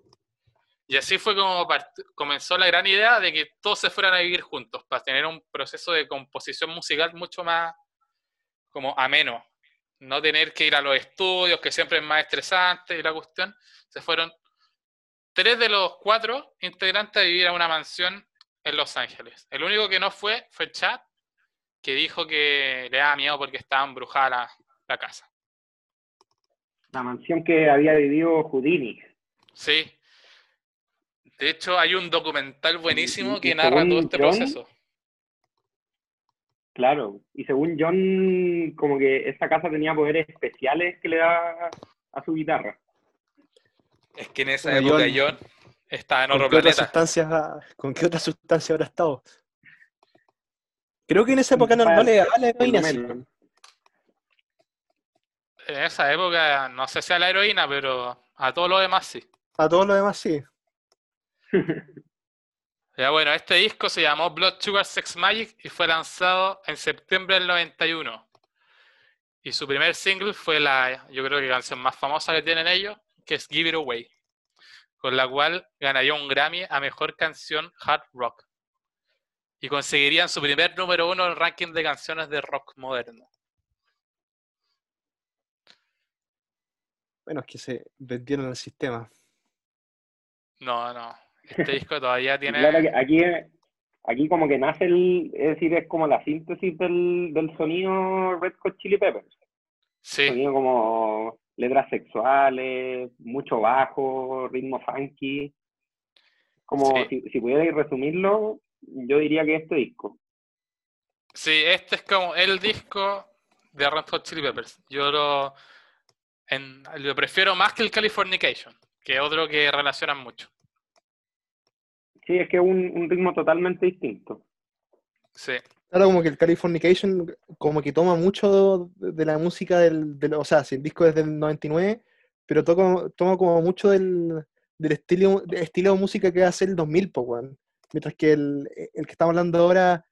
Y así fue como comenzó la gran idea de que todos se fueran a vivir juntos, para tener un proceso de composición musical mucho más como ameno. No tener que ir a los estudios, que siempre es más estresante y la cuestión. Se fueron tres de los cuatro integrantes a vivir a una mansión en Los Ángeles. El único que no fue fue Chad, que dijo que le daba miedo porque estaba embrujada la, la casa. La mansión que había vivido Houdini. Sí. De hecho, hay un documental buenísimo y que narra todo este John, proceso. Claro. Y según John, como que esa casa tenía poderes especiales que le da a su guitarra. Es que en esa Bueno, época John, John estaba en ¿Con otro qué, otra planeta. sustancia, ¿Con qué otra sustancia habrá estado? Creo que en esa época no, no le daba la lo heroína. En esa época, no sé si a la heroína, pero a todo lo demás sí. A todos los demás sí. Ya bueno, este disco se llamó Blood Sugar Sex Magic y fue lanzado en septiembre del 91. Y su primer single fue la, yo creo que la canción más famosa que tienen ellos, que es Give It Away, con la cual ganaría un Grammy a Mejor Canción Hard Rock. Y conseguirían su primer número uno en el ranking de canciones de rock moderno. Bueno, es que se vendieron el sistema. No, no. Este disco todavía tiene. Claro que aquí, aquí como que nace el, es decir, es como la síntesis del, del sonido Red Hot Chili Peppers. Sí, Sonido como letras sexuales, mucho bajo, ritmo funky. Como Sí. si, si pudierais resumirlo, yo diría que este disco. sí, este es como el disco de Red Hot Chili Peppers. Yo lo, en- lo prefiero más que el Californication, que es otro que relacionan mucho. Sí, es que es un, un ritmo totalmente distinto. Sí, Claro, como que el Californication como que toma mucho de, de la música del, del- O sea, si el disco es del 99, pero toca- toma como mucho del, del estilo, del estilo de música que hace el 2000, pues, weón. Mientras que el, el que estamos hablando ahora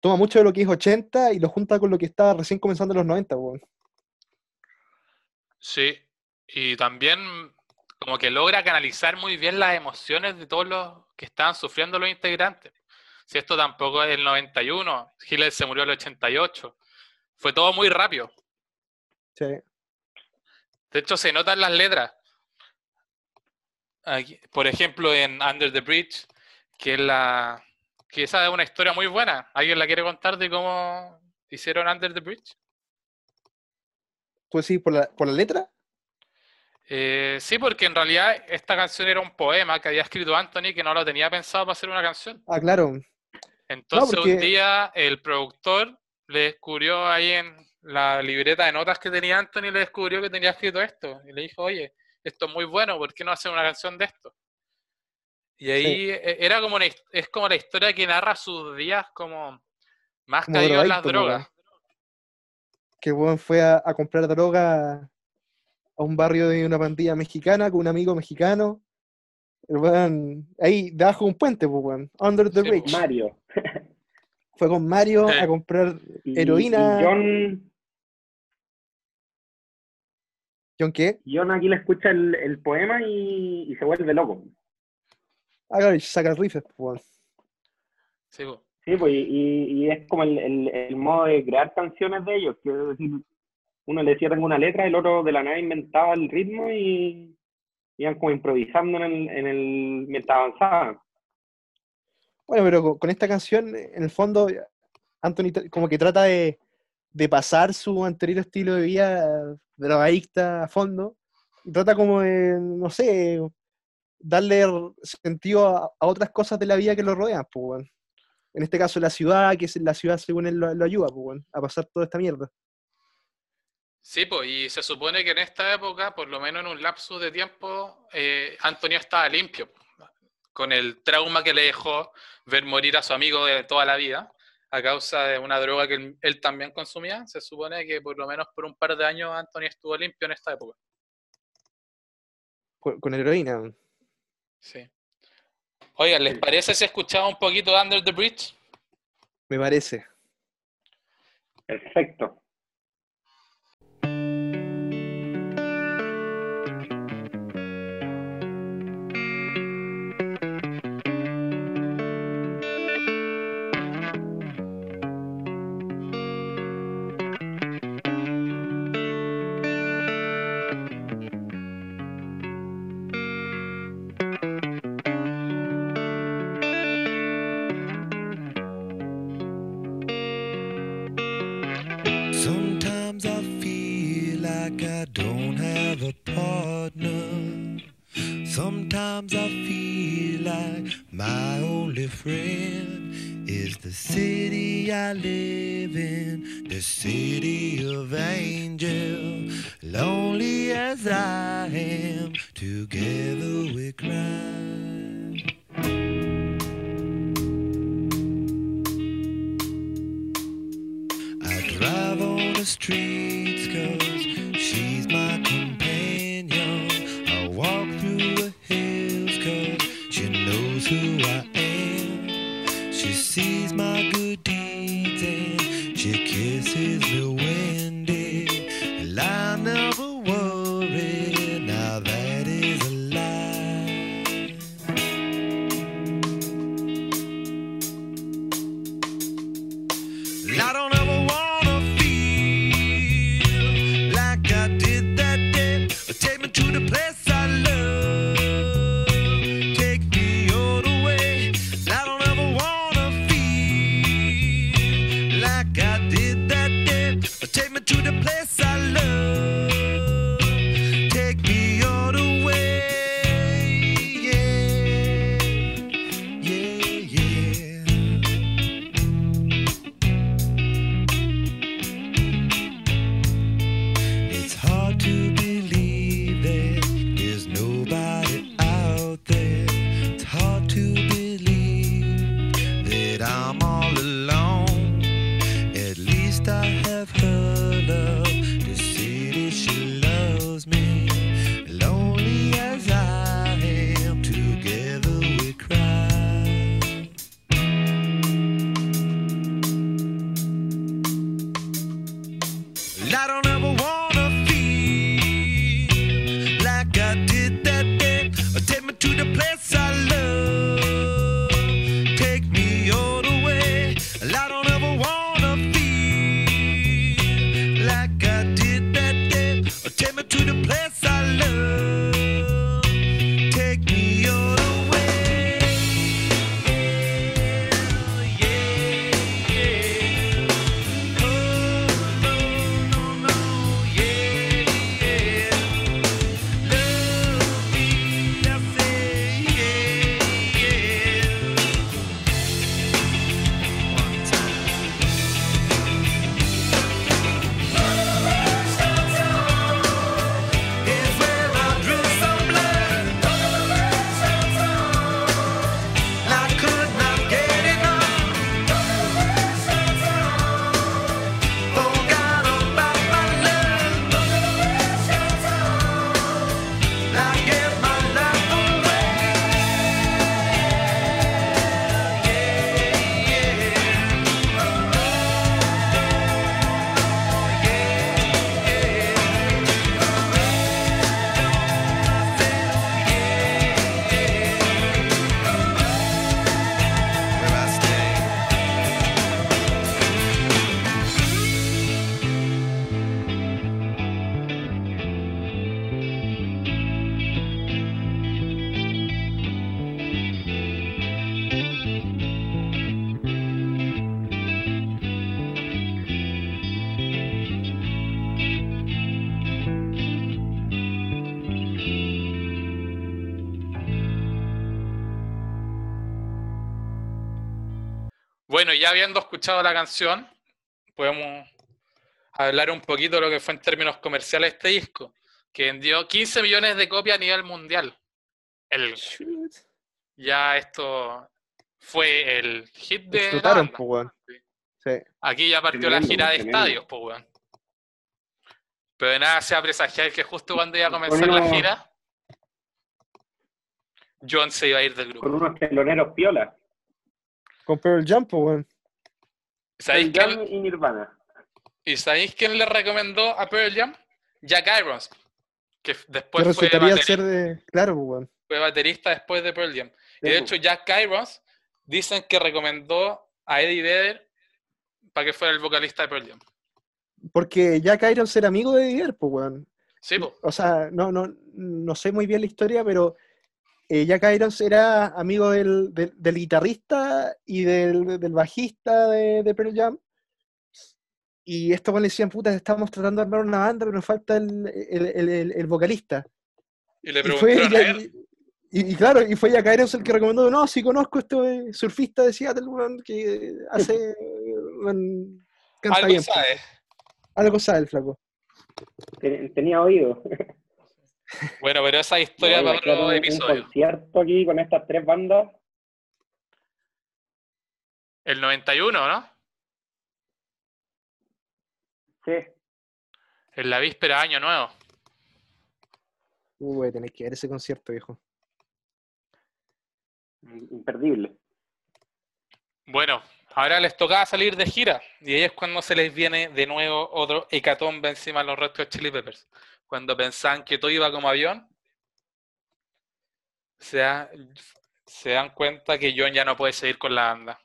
toma mucho de lo que es 80 y lo junta con lo que estaba recién comenzando en los 90, weón. sí. Y también como que logra canalizar muy bien las emociones de todos los que estaban sufriendo los integrantes. Si esto tampoco es el 91, Hitler se murió el 88. Fue todo muy rápido. Sí. De hecho, se notan las letras. Aquí, por ejemplo, en Under the Bridge, que es la. que esa es una historia muy buena. ¿Alguien la quiere contar de cómo hicieron Under the Bridge? Pues sí, por la, por la letra. Eh, sí, porque en realidad esta canción era un poema que había escrito Anthony que no lo tenía pensado para hacer una canción. Ah, claro. Entonces porque- un día el productor le descubrió ahí en la libreta de notas que tenía Anthony, le descubrió que tenía escrito esto. Y le dijo, oye, esto es muy bueno, ¿por qué no hacer una canción de esto? Y ahí e- era como una es como la historia que narra sus días como más caído en las drogas. Que weón fue a, a comprar droga a un barrio de una pandilla mexicana con un amigo mexicano. Ahí debajo de un puente, pues. Under the Sí, bridge. Mario. Fue con Mario a comprar Y, Heroína. y John, ¿John qué? John aquí le escucha el, el poema y, y se vuelve loco. Ah, claro, y saca el rifle, pues. Sí, po. Sí, pues, y, y es como el, el, el modo de crear canciones de ellos, que es decir, uno le decía tengo una letra, el otro de la nada inventaba el ritmo y iban como improvisando en el, en el mientras avanzaban. Bueno, pero con, esta canción, en el fondo, Anthony como que trata de, de pasar su anterior estilo de vida drogadicta a fondo. Y trata como de, no sé, darle sentido a, otras cosas de la vida que lo rodean, pues. En este caso, la ciudad, que es la ciudad según él lo, ayuda, pues, a pasar toda esta mierda. Sí, pues, y se supone que en esta época, por lo menos en un lapso de tiempo, eh, Antonio estaba limpio, con el trauma que le dejó ver morir a su amigo de toda la vida, a causa de una droga que él, él también consumía. Se supone que por lo menos por un par de años Antonio estuvo limpio en esta época. Con, con heroína. Sí. Oigan, ¿les parece si escuchamos un poquito de Under the Bridge? Me parece. Perfecto. As I am, together we cry. Habiendo escuchado la canción, podemos hablar un poquito de lo que fue en términos comerciales este disco, que vendió 15 millones de copias a nivel mundial. El, ya esto fue el hit de la banda. Sí. Aquí ya partió la gira de tremendo. estadios, pues, weón. Pero de nada se a presagiar que justo cuando iba a comenzar la gira, John se iba a ir del grupo. Con unos teloneros piola. Con Pearl Jam, po, weón. ¿Sabéis quién, Jam y Nirvana. ¿Y sabéis quién le recomendó a Pearl Jam? Jack Irons, que después fue, resultaría bateri- ser de. Claro, weón. fue baterista después de Pearl Jam. Y de hecho, Jack Irons dicen que recomendó a Eddie Vedder para que fuera el vocalista de Pearl Jam. Porque Jack Irons era amigo de Didier, po, weón. Sí, po. O sea, no, no, no sé muy bien la historia, pero eh, Jack Irons era amigo del, del- del guitarrista y del, del bajista de, de Pearl Jam. Y estos le decían, puta, estamos tratando de armar una banda, pero nos falta el, el- el- el- el vocalista. Y le Y fue, preguntaron a Ya- él. y, y claro, y fue Jack Irons el que recomendó, no, si conozco este surfista de Seattle, que hace... weón, canta Algo bien". sabe. Algo sabe el flaco. Ten- Tenía oído. Bueno, pero esa historia No, para otro un- episodio. Un concierto aquí con estas tres bandas. El 91, ¿no? Sí. En la víspera de Año Nuevo. Uh, a tener que ver ese concierto, viejo. Imperdible. Bueno, ahora les tocaba salir de gira y ahí es cuando se les viene de nuevo otro hecatombe encima de los Red Hot Chili Peppers. Cuando pensaban que todo iba como avión, se, da- se dan cuenta que John ya no puede seguir con la banda.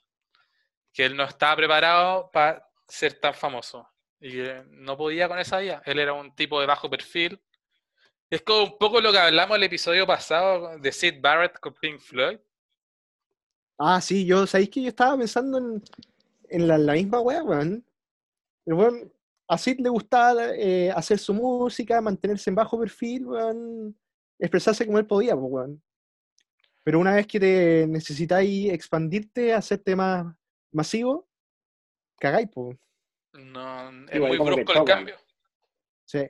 Que él no estaba preparado para ser tan famoso. Y que no podía con esa vida. Él era un tipo de bajo perfil. Es como un poco lo que hablamos el episodio pasado de Sid Barrett con Pink Floyd. Ah, sí, yo, ¿sabéis que yo estaba pensando en, en la, la misma wea, weón? El weón, a Sid le gustaba eh, hacer su música, mantenerse en bajo perfil, weón, expresarse como él podía, pues, weón. Pero una vez que te necesitáis expandirte, hacerte más masivo, cagáis, pues. No, es Igual muy brusco el cambio. Sí.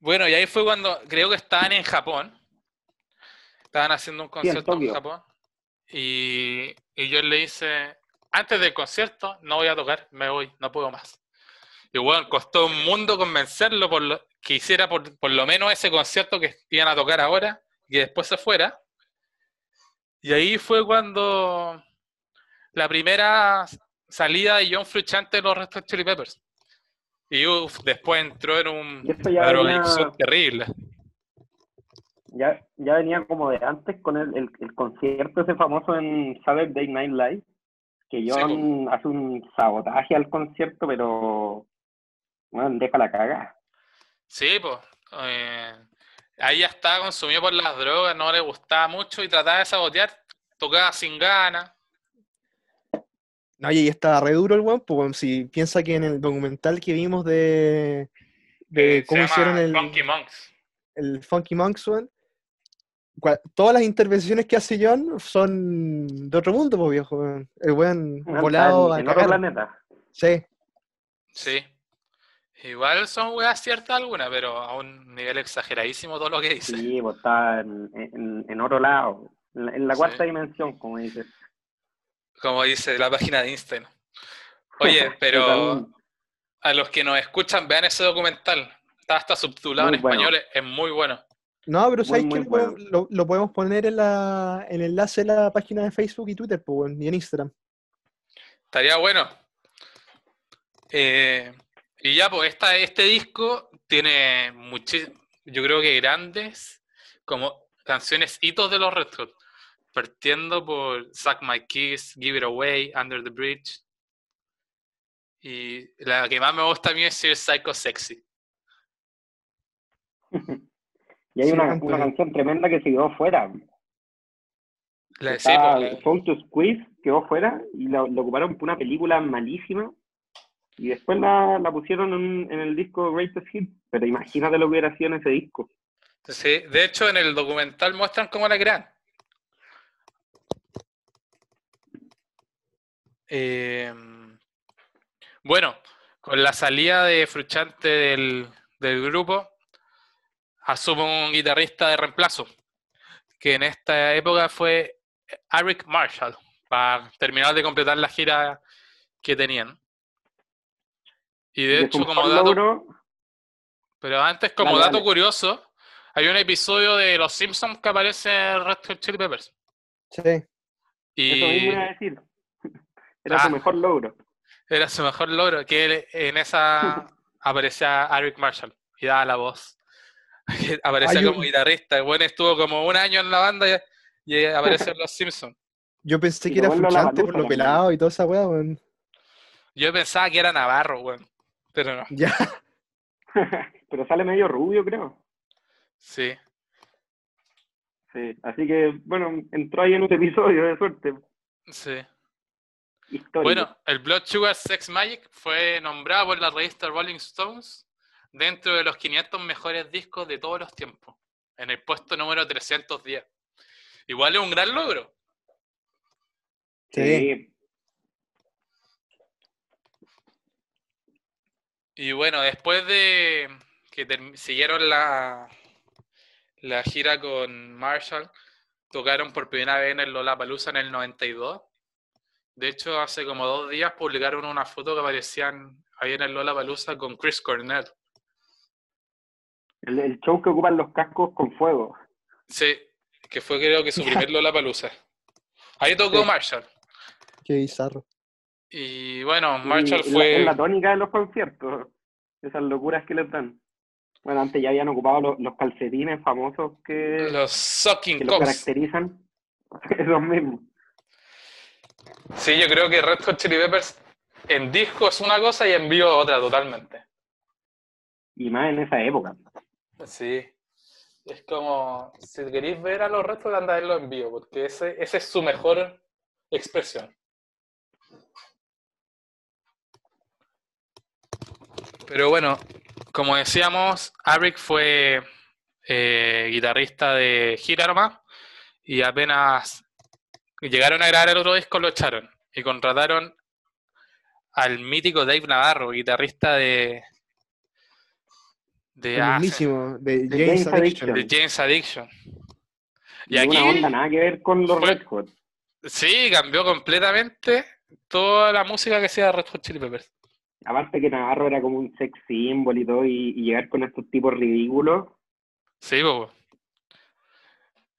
Bueno, y ahí fue cuando creo que estaban en Japón. Estaban haciendo un concierto en. Japón. Y, y yo le dice, antes del concierto, no voy a tocar, me voy, no puedo más. Y bueno, costó un mundo convencerlo por lo, que hiciera por, por lo menos ese concierto que iban a tocar ahora y después se fuera. Y ahí fue cuando la primera salida de John Frusciante de los Red Hot Chili Peppers. Y uf, después entró en un una terrible. Ya, ya venía como de antes con el, el, el concierto ese famoso en Saturday Night Live, que Sí, John hace un sabotaje al concierto, pero bueno, deja la caga. Sí, pues. ahí ya estaba consumido por las drogas, no le gustaba mucho y trataba de sabotear, tocaba sin ganas. No, y ahí estaba re duro el weón, pues, si piensa que en el documental que vimos de, de eh, cómo se llama hicieron el... Funky Monks. el Funky Monks, weón, todas las intervenciones que hace John son de otro mundo, pues viejo. El weón Está volado a en, en otro planeta. Sí, Sí. Igual son weas ciertas algunas, pero a un nivel exageradísimo todo lo que dice. Sí, pues está en, en, en otro lado, en la, en la Sí. cuarta dimensión, como dices. Como dice la página de Instagram. Oye, pero a los que nos escuchan, vean ese documental. Está hasta subtitulado Muy en bueno. español, es muy bueno. No, pero Muy, ¿sabéis muy que lo, bueno. podemos- lo- lo podemos poner en, la, en el enlace de la página de Facebook y Twitter, pues, y en Instagram? Estaría bueno. Eh, y ya, pues esta, este disco tiene muchísimos, yo creo que grandes, como canciones hitos de los Red Hot. Partiendo por Suck My Kiss, Give It Away, Under the Bridge. Y la que más me gusta a mí es Ser Psycho Sexy. Y hay Sí, una, una canción tremenda que se quedó fuera. La de Soul to Squeeze quedó fuera y la, la ocuparon por una película malísima. Y después la, la pusieron en, en el disco Greatest Hits. Pero imagínate lo que hubiera sido en ese disco. sí, de hecho, en el documental muestran cómo la crean. Eh, bueno, con la salida de Fruchante del, del grupo, asume un guitarrista de reemplazo, que en esta época fue Eric Marshall, para terminar de completar la gira que tenían. Y de hecho, como dato, logro, pero antes, como Dale, dato dale. curioso, hay un episodio de Los Simpsons que aparece Red Hot Chili Peppers. Sí. eso Y mismo iba a decir. Era Ah. su mejor logro. era su mejor logro, que en esa aparecía Eric Marshall y daba la voz. Que Aparecía Hay un- como guitarrista. El buen estuvo como un año en la banda y, y apareció en Los Simpsons. Yo pensé Y que era frustrante por lo también. pelado y toda esa weá, weón. Yo pensaba que era Navarro, weón. Pero no. Ya. Pero sale medio rubio, creo. Sí. Sí. Así que, bueno, entró ahí en un episodio de suerte. Sí. Histórico. Bueno, el Blood Sugar Sex Magic fue nombrado por la revista Rolling Stones dentro de los 500 mejores discos de todos los tiempos, en el puesto número 310. Igual es un gran logro. Sí. Y bueno, después de que siguieron la, la gira con Marshall, tocaron por primera vez en el Lollapalooza en el 92. De hecho, hace como dos días publicaron una foto que aparecían ahí en el Lollapalooza con Chris Cornell. El, el show que ocupan los cascos con fuego. Sí, que fue creo que su primer Lollapalooza. Ahí tocó Sí. Marshall. Qué bizarro. Y bueno, Marshall y fue... Es la tónica de los conciertos. Esas locuras que les dan. Bueno, antes ya habían ocupado los, los calcetines famosos que, Los Sucking que los caracterizan. Esos mismos. Sí, yo creo que Red Hot Chili Peppers en disco es una cosa y en vivo otra totalmente. Y más en esa época. Sí. Es como, si queréis ver a los Red Hot, anda a verlo en porque ese, esa es su mejor expresión. Pero bueno, como decíamos, Eric fue eh, guitarrista de gira nomás, y apenas llegaron a grabar el otro disco lo echaron y contrataron al mítico Dave Navarro, guitarrista de de, ah, de de James James Addiction. de James Addiction. Y Y una aquí onda nada que ver con los fue- Red Hot. sí cambió completamente toda la música que hacía Red Hot Chili Peppers. Aparte que Navarro era como un sex symbol y todo, y, y llegar con estos tipos ridículos. Sí, po.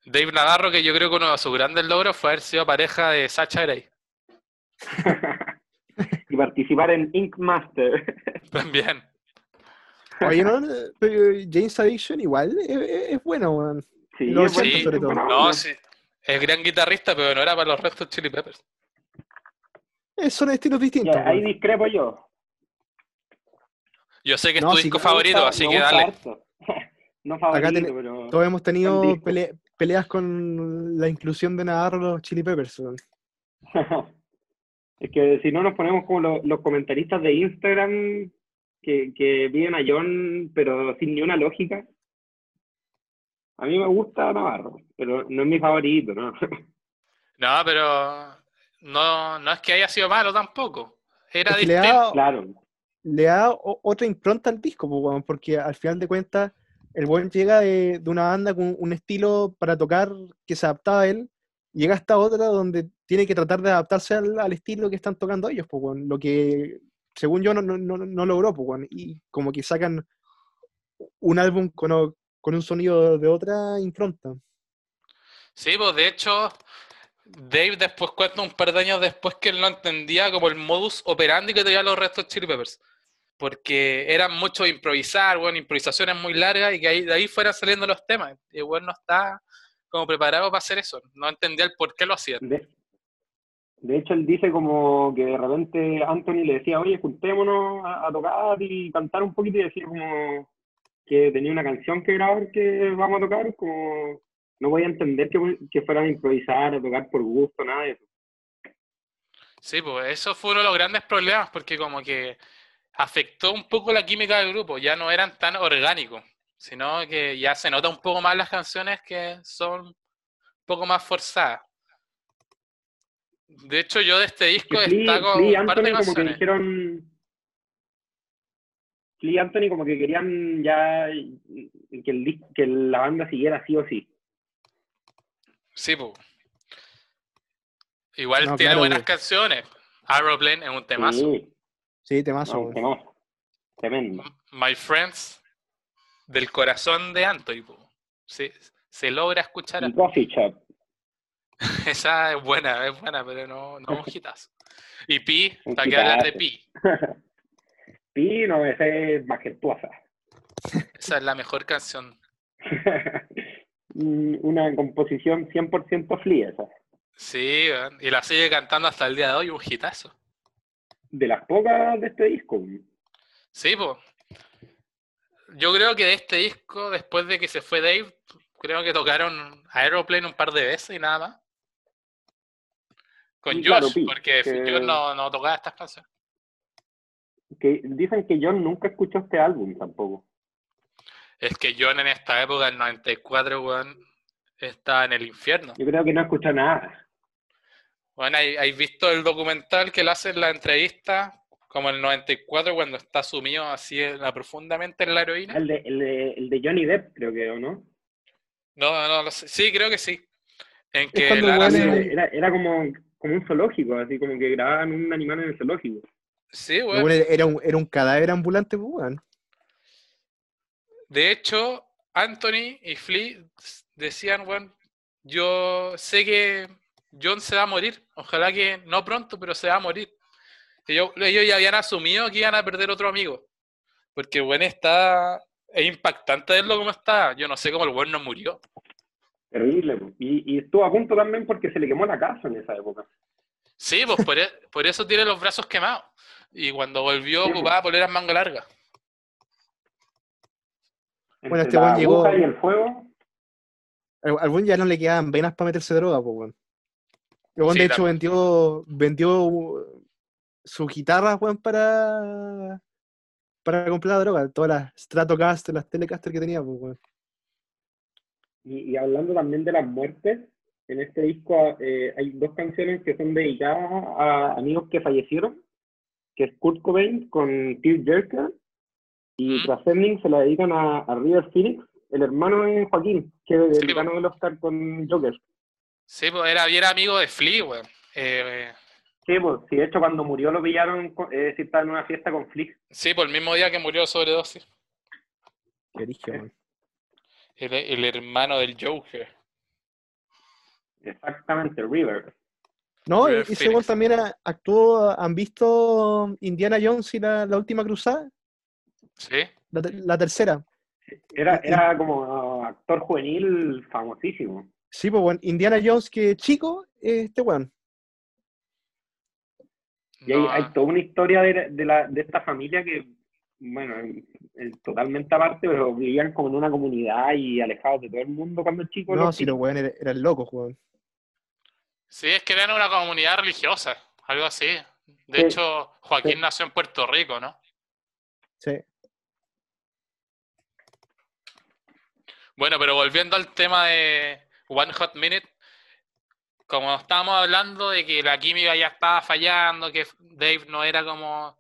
Dave Navarro, que yo creo que uno de sus grandes logros fue haber sido pareja de Sacha Grey. y participar en Ink Master. También. Oye, no, pero James Addiction igual es, bueno, weón. sí, Los bueno, 80 sobre es todo. No, sí. Es gran guitarrista, pero no era para los Red Hot Chili Peppers. Eh, son estilos distintos. Ya, ahí discrepo yo. Yo sé que es No, tu disco favorito, gusta- así que dale. harto. no favorito, ten- pero... Todos hemos tenido pele- peleas con la inclusión de Navarro los Chili Peppers. es que si no nos ponemos como lo- los comentaristas de Instagram que, que piden a John, pero sin ni una lógica. A mí me gusta Navarro, pero no es mi favorito, ¿no? No, pero no, no es que haya sido malo tampoco. Era Es que le distinto. da, claro. le da otra impronta al disco, weón, porque al final de cuentas el buen llega de, de una banda con un estilo para tocar que se adaptaba a él, llega hasta otra donde tiene que tratar de adaptarse al, al estilo que están tocando ellos, weón, lo que según yo no, no, no, no logró, weón, y como que sacan un álbum con un sonido de otra impronta. Sí, pues de hecho, Dave después cuenta un par de años después que él no entendía como el modus operandi que tenían los restos Chili Peppers. Porque eran mucho improvisar, bueno, improvisaciones muy largas y que ahí, de ahí fueran saliendo los temas. Y bueno, no está como preparado para hacer eso. No entendía el por qué lo hacían. De, de hecho, él dice como que de repente Anthony le decía, oye, juntémonos a, tocar y cantar un poquito y decía como que tenía una canción que grabar que vamos a tocar, como no voy a entender que, que fueran a improvisar, a tocar por gusto, nada de eso. Sí, pues eso fue uno de los grandes problemas porque como que afectó un poco la química del grupo. Ya no eran tan orgánicos, sino que ya se nota un poco más las canciones que son un poco más forzadas. De hecho, yo de este disco Flea, destaco Flea y un par de Anthony como que dijeron. Flea y Anthony como que querían ya que, el, que la banda siguiera sí o sí. Sí, po. Igual No, tiene claro, buenas canciones. Aeroplane es un temazo. Sí, Sí, temazo, no, temazo. Tremendo. My Friends, del corazón de Anthony. po. Sí, se logra escuchar. Y Coffee Shop. Esa es buena, es buena, pero no, no un hitazo. Y Pi, ¿para qué hablar de. Pi? Sí, no, esa es majestuosa. Esa es la mejor canción. Una composición 100% Flea esa. Sí, y la sigue cantando hasta el día de hoy, un hitazo. De las pocas de este disco. Sí, pues. Yo creo que de este disco, después de que se fue Dave, creo que tocaron Aeroplane un par de veces y nada más. Con Josh, claro, Pi, porque que- Josh no, no tocaba estas canciones. Que dicen que John nunca escuchó este álbum tampoco. Es que John en esta época, el 94, weón, estaba en el infierno. Yo creo que no escuchó nada. Bueno, ¿hay, visto el documental que le hacen la entrevista, como el 94, cuando está sumido así en la- profundamente en la heroína? El de, el, de, el de Johnny Depp, creo que, ¿o no? No, no, lo sé. Sí, creo que sí. En que la era como, como un zoológico, así como que grababan un animal en el zoológico. Sí, weón. weón Era un, era un cadáver ambulante, pues, weón. De hecho, Anthony y Flea decían, bueno, yo sé que John se va a morir, ojalá que no pronto, pero se va a morir. Ellos, ellos ya habían asumido que iban a perder otro amigo, porque bueno, está, es impactante verlo como está, yo no sé cómo el bueno no murió. Terrible. Y, y estuvo a punto también porque se le quemó la casa en esa época. Sí, pues por, e- por eso tiene los brazos quemados. Y cuando volvió Sí, ocupaba poleras manga larga. Bueno, este weón llegó- y el fuego. Al, al weón ya no le quedaban venas para meterse droga, pues, weón. El weón, Sí, de hecho, también. vendió, vendió uh, su guitarra, weón, para, para comprar la droga. Todas las Stratocaster, las Telecaster que tenía, pues, weón. Y, y hablando también de las muertes, en este disco eh, hay dos canciones que son dedicadas a amigos que fallecieron, que es Kurt Cobain con Tear Jerker, y Mm. Transcending se la dedican a, a River Phoenix, el hermano de Joaquín, que es Sí, el ganó el Oscar con Joker. Sí, pues era, era amigo de Flea, weón. Eh, Sí, pues, sí, de hecho cuando murió lo pillaron, con- eh, sí, estaba en una fiesta con Flick. sí, por el mismo día que murió sobredosis. Qué origen, weón. El, el hermano del Joker. Exactamente, River. No, y River ese weón Phoenix. también a- actuó, ¿han visto Indiana Jones y la, la última cruzada? Sí. La, ter- la tercera. Era, era como actor juvenil famosísimo. Sí, pues, weón. Indiana Jones, que chico, este weón. Y hay, No, hay toda una historia de, de, la, de esta familia que, bueno, totalmente aparte, pero vivían como en una comunidad y alejados de todo el mundo cuando chicos. No, los si los weones eran, eran locos, weón. Sí, es que eran una comunidad religiosa, algo así. De Sí, hecho, Joaquín sí. nació en Puerto Rico, ¿no? Sí. Bueno, pero volviendo al tema de One Hot Minute, como estábamos hablando de que la química ya estaba fallando, que Dave no era como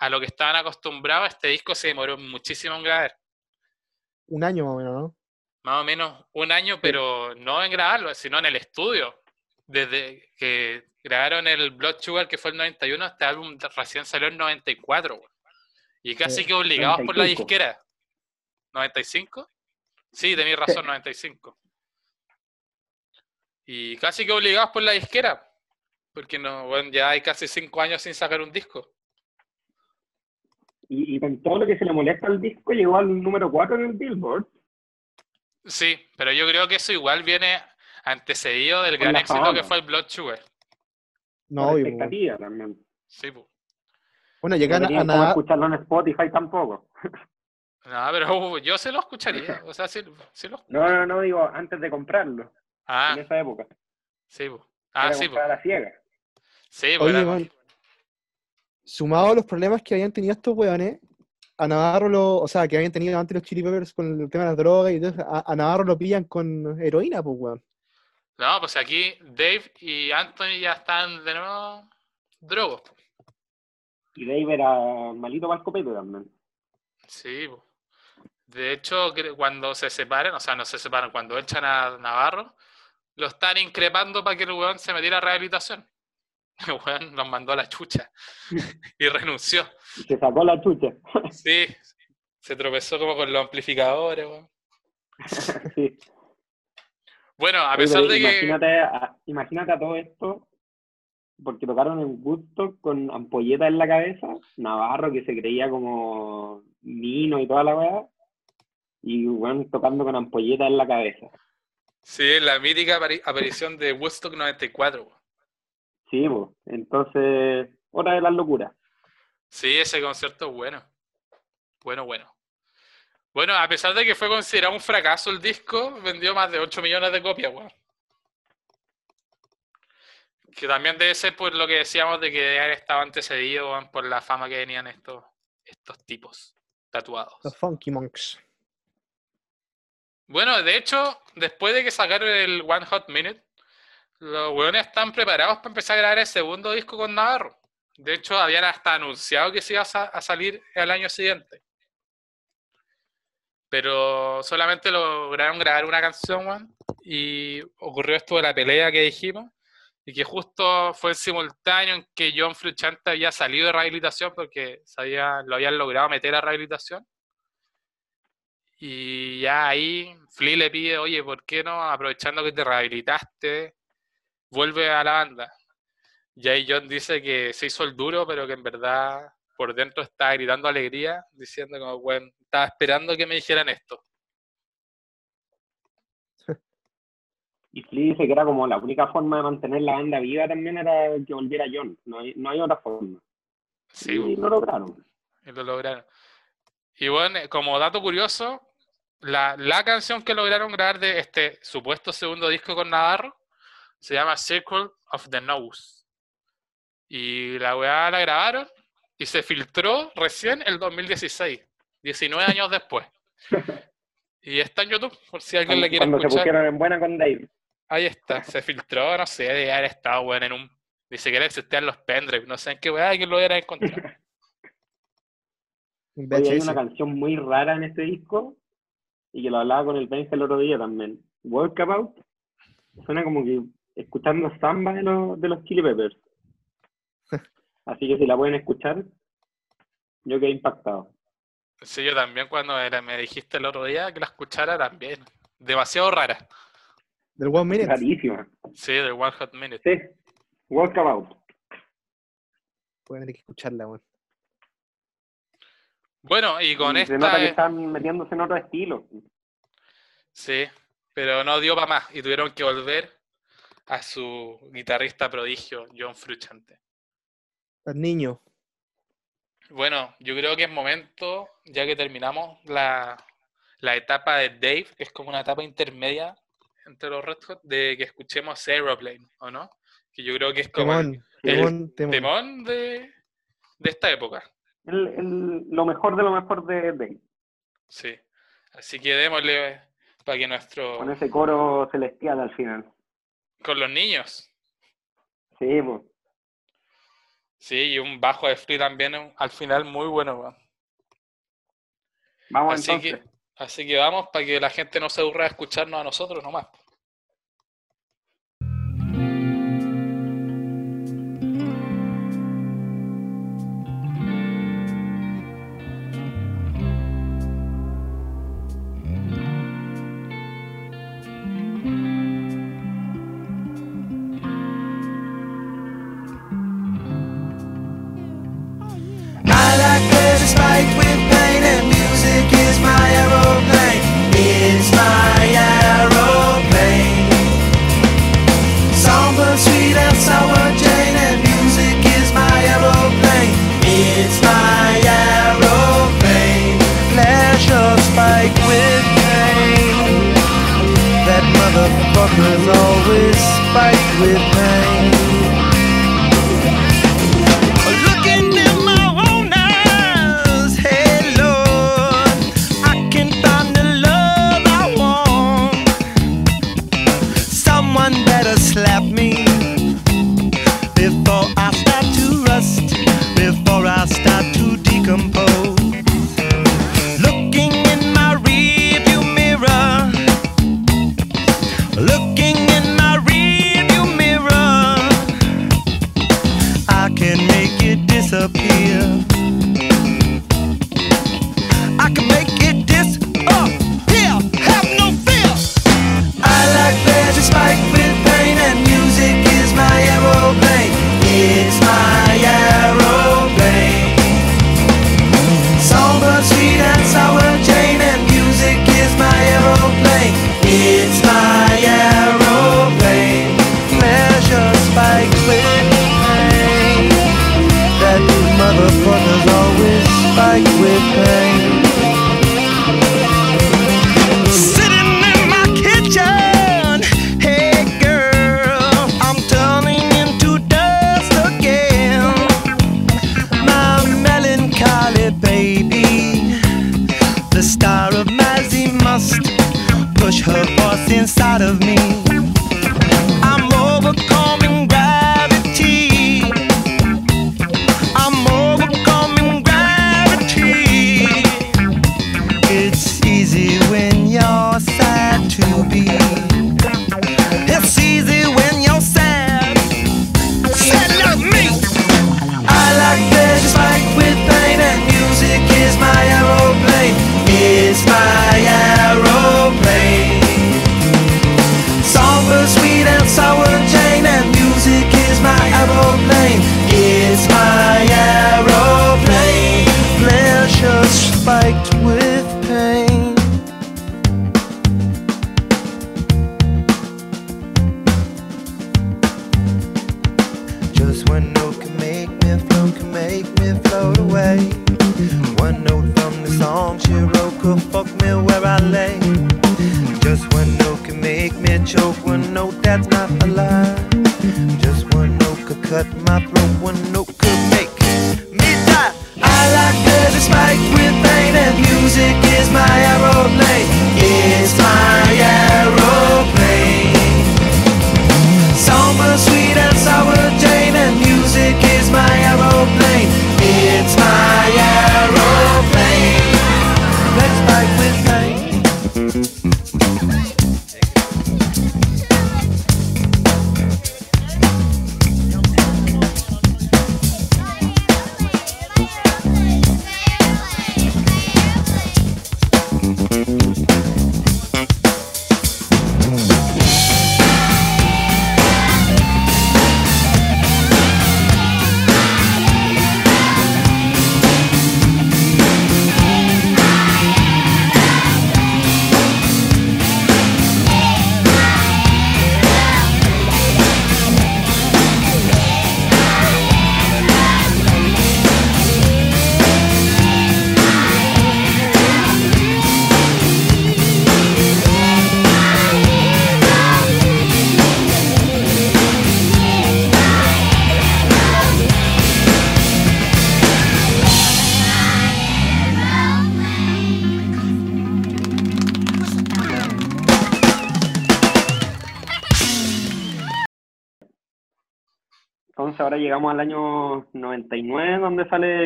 a lo que estaban acostumbrados, este disco se demoró muchísimo en grabar. Un año más o menos, ¿no? Más o menos un año, pero no en grabarlo, sino en el estudio. Desde que grabaron el Blood Sugar, que fue el 91, este álbum recién salió en 94. güey. Y casi Sí, que obligados por la 95. disquera. ¿95? Sí, tenéis razón, 95. Y casi que obligados por la disquera. Porque no, bueno, ya hay casi cinco años sin sacar un disco. Y, y con todo lo que se le molesta al disco, llegó al número 4 en el Billboard. Sí, pero yo creo que eso igual viene antecedido del gran éxito fama. que fue el Blood Sugar. No, weón. expectativa también. Sí, pues. Bueno, No llegan a, tenían a cómo nadar- escucharlo en Spotify tampoco. No, pero uh, yo se lo escucharía. O sea, sí, sí lo No, no, no, digo, antes de comprarlo, Ah, en esa época. sí, pues. Ah, Era sí, pues. la ciega. Sí, pues. Oye, era- weón, sumado a los problemas que habían tenido estos weones, a Navarro lo, o sea, que habían tenido antes los Chili Peppers con el tema de las drogas y todo eso, a, a Navarro lo pillan con heroína, pues, weón. No, pues aquí Dave y Anthony ya están de nuevo drogos. po. Y Dave era malito para el copete también. Sí, po. De hecho, cuando se separan, o sea, no se separan, cuando echan a Navarro, lo están increpando para que el weón se metiera a rehabilitación. Weón los mandó a la chucha y renunció. Se sacó la chucha. Sí, se tropezó como con los amplificadores, weón. sí. Bueno, a pesar de que. imagínate, a, imagínate a todo esto, porque tocaron en gusto con ampolleta en la cabeza, Navarro que se creía como Nino y toda la weá, y bueno, tocando con ampolleta en la cabeza. Sí, la mítica apari- aparición de Woodstock 94, weón. Sí. Entonces, otra de las locuras. Sí, ese concierto es bueno. Bueno, bueno. Bueno, a pesar de que fue considerado un fracaso el disco, vendió más de 8 millones de copias, weón. Que también debe ser por lo que decíamos de que estado antecedido, weón, por la fama que tenían estos, estos tipos tatuados. Los Funky Monks. Bueno, de hecho, después de que sacaron el One Hot Minute, los weones están preparados para empezar a grabar el segundo disco con Navarro. De hecho, habían hasta anunciado que se iba a, sa- a salir el año siguiente. Pero solamente lograron grabar una canción, weón, y ocurrió esto de la pelea que dijimos, y que justo fue simultáneo en que John Frusciante había salido de rehabilitación porque se lo habían logrado meter a rehabilitación. Y ya ahí Flea le pide, oye, ¿por qué no, aprovechando que te rehabilitaste, vuelve a la banda? Y ahí John dice que se hizo el duro, pero que en verdad por dentro estaba gritando alegría, diciendo como, bueno, estaba esperando que me dijeran esto. Y Flea dice que era como la única forma de mantener la banda viva también era que volviera John. No hay, no hay otra forma. Sí, y lo lograron. y lo lograron. Y bueno, eh, como dato curioso, la, la canción que lograron grabar de este supuesto segundo disco con Navarro se llama Circle of the Nose. Y la weá la grabaron y se filtró recién el 2016, 19 años después. Y está en YouTube, por si alguien le quiere cuando se escuchar. pusieron en buena con Dave. Ahí está, se filtró, no sé, de haber estado bueno en un. Ni siquiera existían los pendrive, no sé en qué weá que lo hubiera encontrado. Oye, hay una canción muy rara en este disco y que lo hablaba con el Benja el otro día también. Walkabout suena como que escuchando samba de los, de los Chili Peppers. Así que si la pueden escuchar, yo quedé impactado. Sí, yo también cuando era- me dijiste el otro día que la escuchara también. Demasiado rara. Del One Minute. Rarísima. Sí, del One Hot Minute. Sí, Walkabout. Voy a tener que escucharla, weón. Bueno, y con Y Se nota esta. que están metiéndose en otro estilo. Sí, pero no dio para más y tuvieron que volver a su guitarrista prodigio, John Frusciante. Los niños. Bueno, yo creo que es momento, ya que terminamos la, la etapa de Dave, que es como una etapa intermedia entre los Red Hot, de que escuchemos Aeroplane, ¿o no? Que yo creo que es como el Temón. Temón, temón. temón de, de esta época. El- el- lo mejor de lo mejor de Dave. Sí. Así que démosle para que nuestro... Con ese coro celestial al final. Con los niños. Sí. Sí, y un bajo de free también al final muy bueno. Vamos Así entonces. que, así que vamos para que la gente no se aburra de escucharnos a nosotros nomás. the star of Mazzy must push her force inside of me.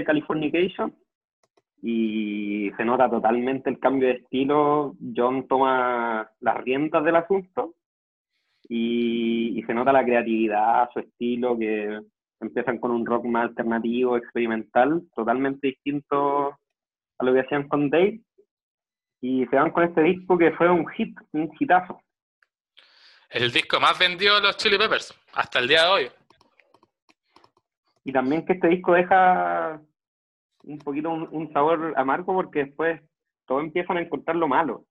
Sale Californication y se nota totalmente el cambio de estilo. John toma las riendas del asunto y, y se nota la creatividad, su estilo, que empiezan con un rock más alternativo, experimental, totalmente distinto a lo que hacían con Dave. Y se van con este disco que fue un hit, un hitazo. El disco más vendido de los Chili Peppers hasta el día de hoy. Y también que este disco deja un poquito un, un sabor amargo porque después todos empiezan a encontrar lo malo.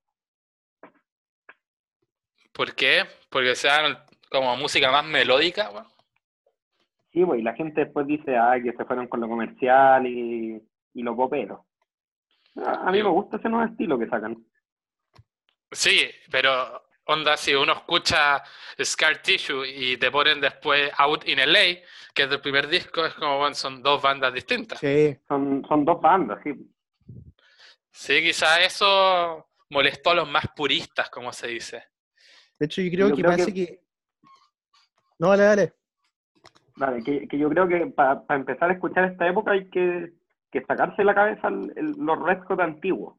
¿Por qué? Porque sean como música más melódica, weón. Sí, pues, y la gente después dice, ah, que se fueron con lo comercial y, y lo popero. A, a mí me gusta ese nuevo estilo que sacan. Sí, pero onda, si uno escucha Scar Tissue y te ponen después Out in LA, que es del primer disco, es como, bueno, son dos bandas distintas. Sí, Sí, Son, son dos bandas, sí. quizás eso molestó a los más puristas, como se dice. de hecho yo creo Yo que creo parece que- que... No, dale, dale. Vale, que, que yo creo que para empezar a escuchar esta época hay que, que sacarse de la cabeza el- el- los Red Hot antiguos.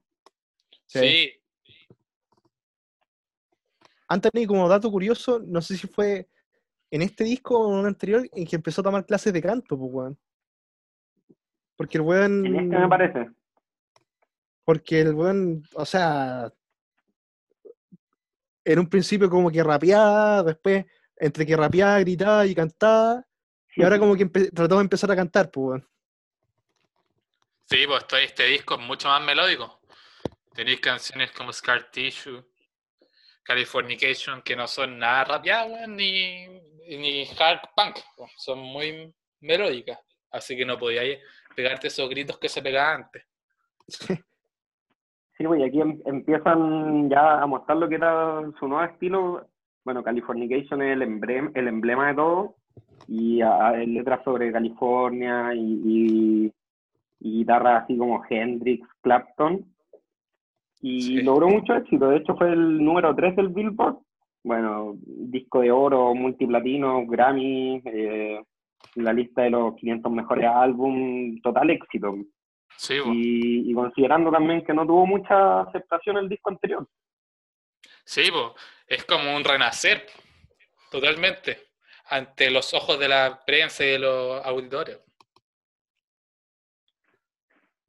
Sí. Sí, Anthony, como dato curioso, no sé si fue en este disco o en un anterior en que empezó a tomar clases de canto, pues, weón. Porque el weón. En este me parece. Porque el weón, o sea, en un principio como que rapeaba, después entre que rapeaba, gritaba y cantaba, y ahora como que trató de empezar a cantar, pues, weón. sí, pues este disco es mucho más melódico. Tenéis canciones como Scar Tissue, Californication, que no son nada rapeadas, ni, ni hard punk, son muy melódicas. Así que no podíais pegarte esos gritos que se pegaban antes. Sí, pues y aquí em- empiezan ya a mostrar lo que era su nuevo estilo. Bueno, Californication es el emblema, el emblema de todo. Y ah, letras sobre California y, y, y guitarras así como Hendrix, Clapton. Y Sí. logró mucho éxito. De hecho, fue el número 3 del Billboard. Bueno, disco de oro, multiplatino, Grammy, eh, la lista de los 500 mejores álbum, total éxito. Sí. Y, y considerando también que no tuvo mucha aceptación el disco anterior. Sí, po. es como un renacer, totalmente, ante los ojos de la prensa y de los auditores.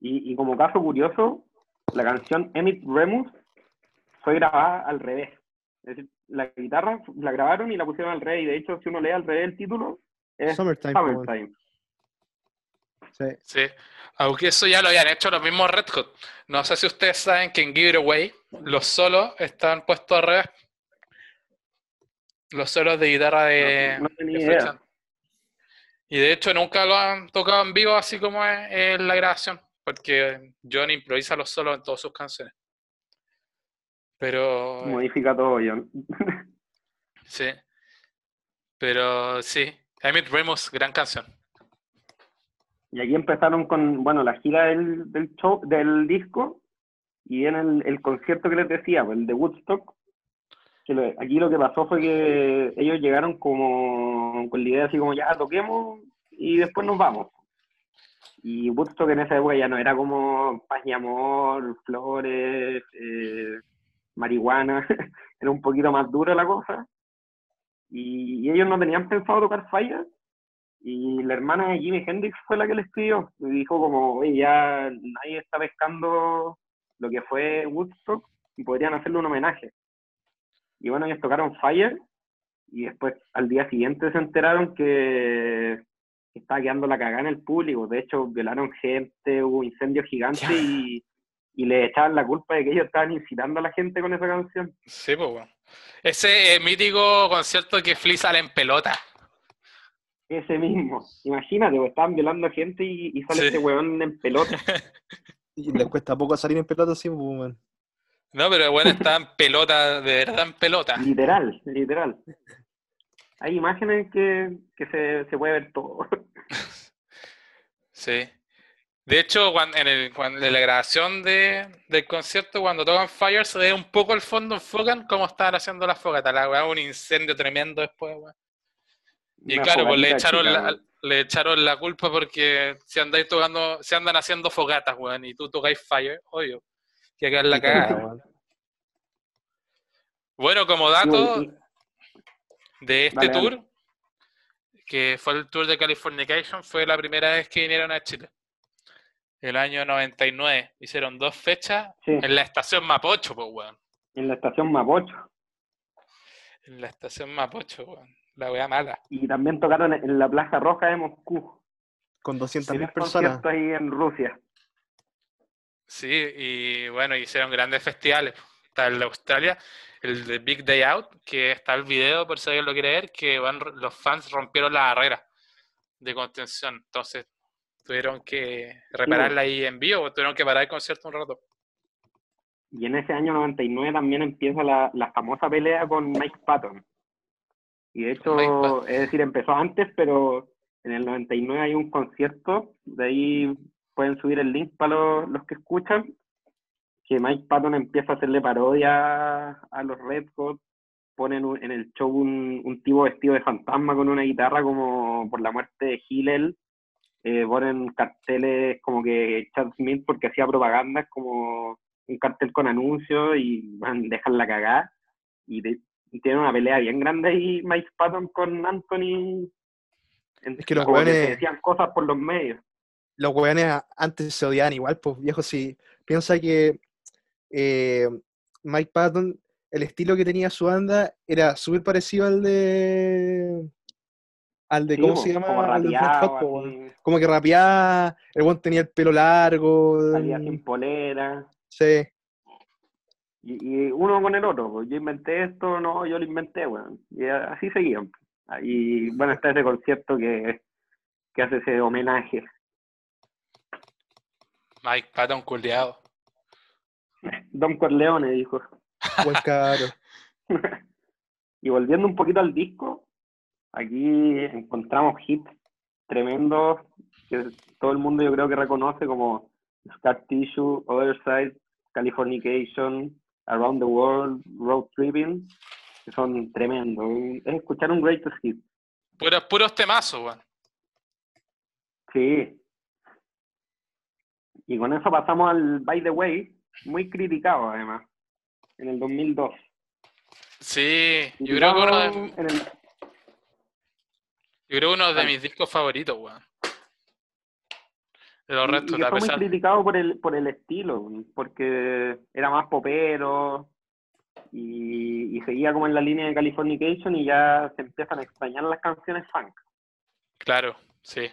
Y, y como caso curioso, la canción Emmett Remus fue grabada al revés. Es decir, la guitarra la grabaron y la pusieron al revés. Y de hecho, si uno lee al revés el título, es Summertime. Summertime. Sí. Sí, aunque eso ya lo habían hecho los mismos Red Hot. No sé si ustedes saben que en Give It Away los solos están puestos al revés. Los solos de guitarra de, No- no tenía de. Y de hecho nunca lo han tocado en vivo así como es en la grabación, porque John improvisa los solos en todas sus canciones. Pero Modifica todo, John. sí, pero sí, Emmett Remus, gran canción. Y aquí empezaron con, bueno, la gira del, del show, del disco, y en el, el concierto que les decía, el de Woodstock, que lo- aquí lo que pasó fue que ellos llegaron como con la idea así como, ya toquemos y después nos vamos. Y Woodstock en esa época ya no era como paz y amor, flores, eh, marihuana, era un poquito más dura la cosa. Y, y ellos no tenían pensado tocar Fire, y la hermana de Jimi Hendrix fue la que le escribió. Y dijo como, oye, ya nadie está pescando lo que fue Woodstock y podrían hacerle un homenaje. Y bueno, ellos tocaron Fire y después al día siguiente se enteraron que estaba quedando la cagada en el público. De hecho, violaron gente, hubo incendios gigantes y, y le echaban la culpa de que ellos estaban incitando a la gente con esa canción. Sí, pues bueno. Ese eh, mítico concierto que Flea sale en pelota. Ese mismo. Imagínate, pues, estaban violando gente y, y sale Sí. este weón en pelota. Y les cuesta poco salir en pelota así, pues, weón. No, pero bueno, está en pelota, de verdad en pelota. Literal, literal. Hay imágenes que, que se, se puede ver todo. Sí. De hecho, cuando, en, el, cuando, en la grabación de, del concierto, cuando tocan Fire, se ve un poco el fondo, enfocan cómo estaban haciendo las fogatas. La weá, un incendio tremendo después, weón. Y Una claro, pues le echaron, chica, la, le echaron la culpa porque si andáis tocando, si andan haciendo fogatas, weón, y tú tocáis Fire, obvio, que acá es la Sí, cagada. Bueno, como Sí, dato de este tour, que fue el tour de Californication, fue la primera vez que vinieron a Chile. El año 99. Hicieron dos fechas Sí, en la estación Mapocho, pues, weón. en la estación Mapocho. En la estación Mapocho, weón. La weá mala. Y también tocaron en la Plaza Roja de Moscú. Con 200.000 Primer personas. ahí en Rusia. Sí, y bueno, hicieron grandes festivales. Está el de Australia, el de Big Day Out, que está el video, por si alguien lo quiere ver, que van, los fans rompieron la barrera de contención. Entonces tuvieron que repararla ahí en vivo, tuvieron que parar el concierto un rato. Y en ese año 99 también empieza la, la famosa pelea con Mike Patton. Y de hecho, es decir, empezó antes, pero en el 99 hay un concierto, de ahí pueden subir el link para los, los que escuchan, que Mike Patton empieza a hacerle parodia a los Red Hot, ponen un- en el show un, un tipo vestido de fantasma con una guitarra como por la muerte de Hillel, eh, ponen carteles como que Chad Smith porque hacía propaganda, como un cartel con anuncios y van, dejan la cagada. Y, de- y tienen una pelea bien grande ahí Mike Patton con Anthony. En- Es que los como que hueones- se decían cosas por los medios. Los weones a- antes se odiaban igual, pues viejo, si piensa que eh, Mike Patton, el estilo que tenía su banda era súper parecido al de al de, Sí, ¿cómo se llama? Como Al de Red rapeado, Hot, Como que rapeaba, el weón tenía el pelo largo. salía sin polera. Sí, Y, y uno con el otro, yo inventé esto, no, yo lo inventé, weón. Y así seguían. Y bueno, está ese concierto que, que hace ese homenaje. Mike Patton culiado. Don Corleone dijo. buen caro. y volviendo un poquito al disco, aquí encontramos hits tremendos que todo el mundo yo creo que reconoce como Scar Tissue, Other Side, Californication, Around the World, Road Tripping, que son tremendos. Es escuchar un greatest hit. Puros, puros temazos, weón. Sí. Y con eso pasamos al By the Way, muy criticado además, en el 2002. Sí, yo creo que uno de, Criticado en el- yo creo que uno de mis discos favoritos, weón. De los y- y restos, que fue muy criticado por el, por el estilo, porque era más popero y, y seguía como en la línea de Californication y ya se empiezan a extrañar las canciones funk. Claro, sí.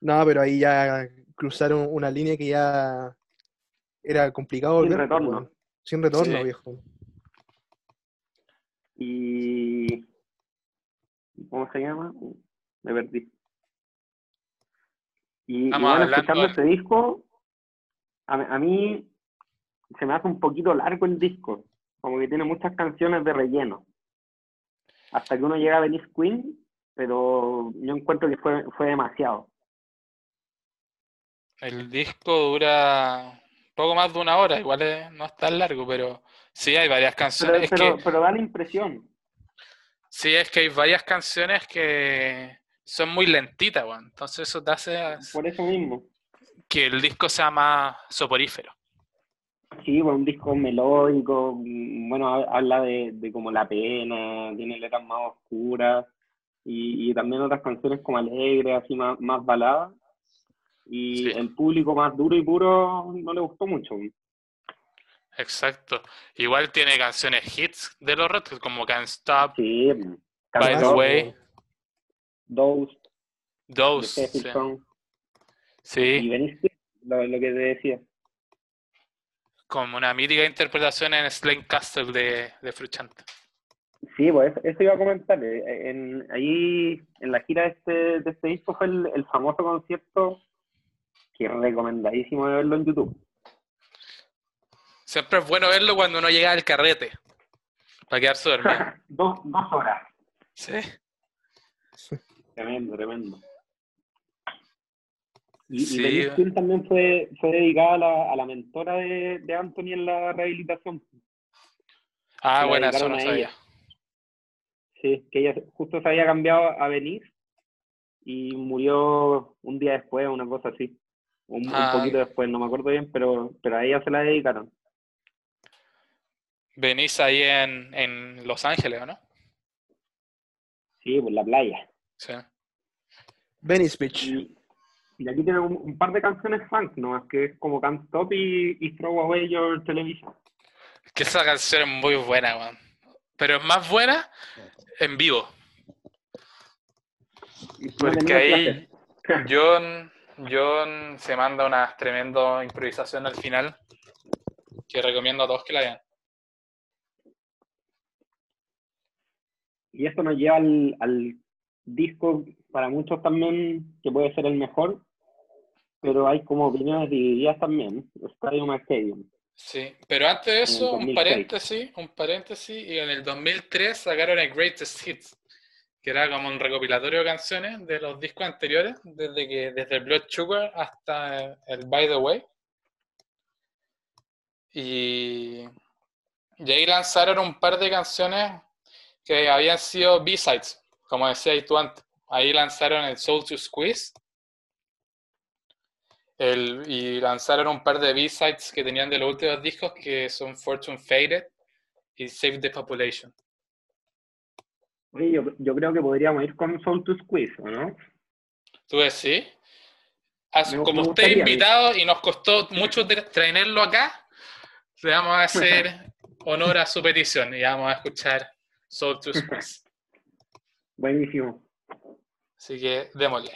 No, pero ahí ya cruzaron una línea que ya era complicado Sin volver, pues, retorno. Sin retorno, Sí. viejo. Y. ¿Cómo se llama? Me perdí. Y, y Estamos bueno, hablando escuchando este disco, a, mí- a mí se me hace un poquito largo el disco. Como que tiene muchas canciones de relleno. Hasta que uno llega a Venice Queen, pero yo encuentro que fue, fue demasiado. El disco dura poco más de una hora, igual es- no es tan largo, pero sí hay varias canciones. Es pero, que, pero da la impresión. sí, es que hay varias canciones que son muy lentitas, weón. Entonces eso te hace Por eso mismo. que el disco sea más soporífero. Sí, pues un disco melódico, mm, bueno, ha- habla de, de como la pena, tiene letras más oscuras y, y también otras canciones como alegres, así más, más baladas. Y Sí. el público más duro y puro no le gustó mucho. Exacto. Igual tiene canciones hits de los Red Hot, como Can't Stop, Sí, By the way, Dose, Those. The Sí. Y Queen, lo, lo que te decía. como una mítica interpretación en Slane Castle de, de Fruchant. Sí, pues eso, iba a comentar. eh, En, ahí, en la gira de este, de este disco fue el, el famoso concierto que recomendadísimo de verlo en YouTube. Siempre es bueno verlo cuando uno llega al carrete, para quedarse dormido. dos, dos horas. Sí. Tremendo, tremendo. Y, Sí. y también fue, fue dedicada a la, a la mentora de, de Anthony en la rehabilitación. Ah, La bueno, eso no sabía. Sí, que ella justo se había cambiado a Venice y murió un día después, una cosa así. Un, un Ah. poquito después, no me acuerdo bien, pero, pero a ella se la dedicaron. Venís ahí en, en Los Ángeles, ¿o no? Sí, por la playa. Sí. Venice Beach. Y, y aquí tiene un, un par de canciones funk, ¿no? Que es como Can't Stop y, y Throw Away Your Television. Que esa canción es muy buena, weón. Pero es más buena en vivo. Porque ahí clases. John, se manda una tremenda improvisación al final que recomiendo a todos que la vean. Y esto nos lleva al, al disco, para muchos también, que puede ser el mejor, pero hay como opiniones divididas también, Stadium Stadium. Sí, pero antes de eso, un 2006. paréntesis, un paréntesis, y en el 2003 sacaron el Greatest Hits, que era como un recopilatorio de canciones de los discos anteriores, desde que desde Blood Sugar hasta el By the Way. Y, y ahí lanzaron un par de canciones que habían sido B-sides, como decías tú antes. Ahí lanzaron el Soul to Squeeze. El, y lanzaron un par de B-sides que tenían de los últimos discos que son Fortune Faded y Save the Population. Oye, yo, yo creo que podríamos ir con Soul to Squeeze, ¿o ¿no? ¿Tú? As- Me- como me usted gustaría. invitado y nos costó mucho tra- traerlo acá, le vamos a hacer honor a su petición y vamos a escuchar Soul to Squeeze. Buenísimo. Así que démosle.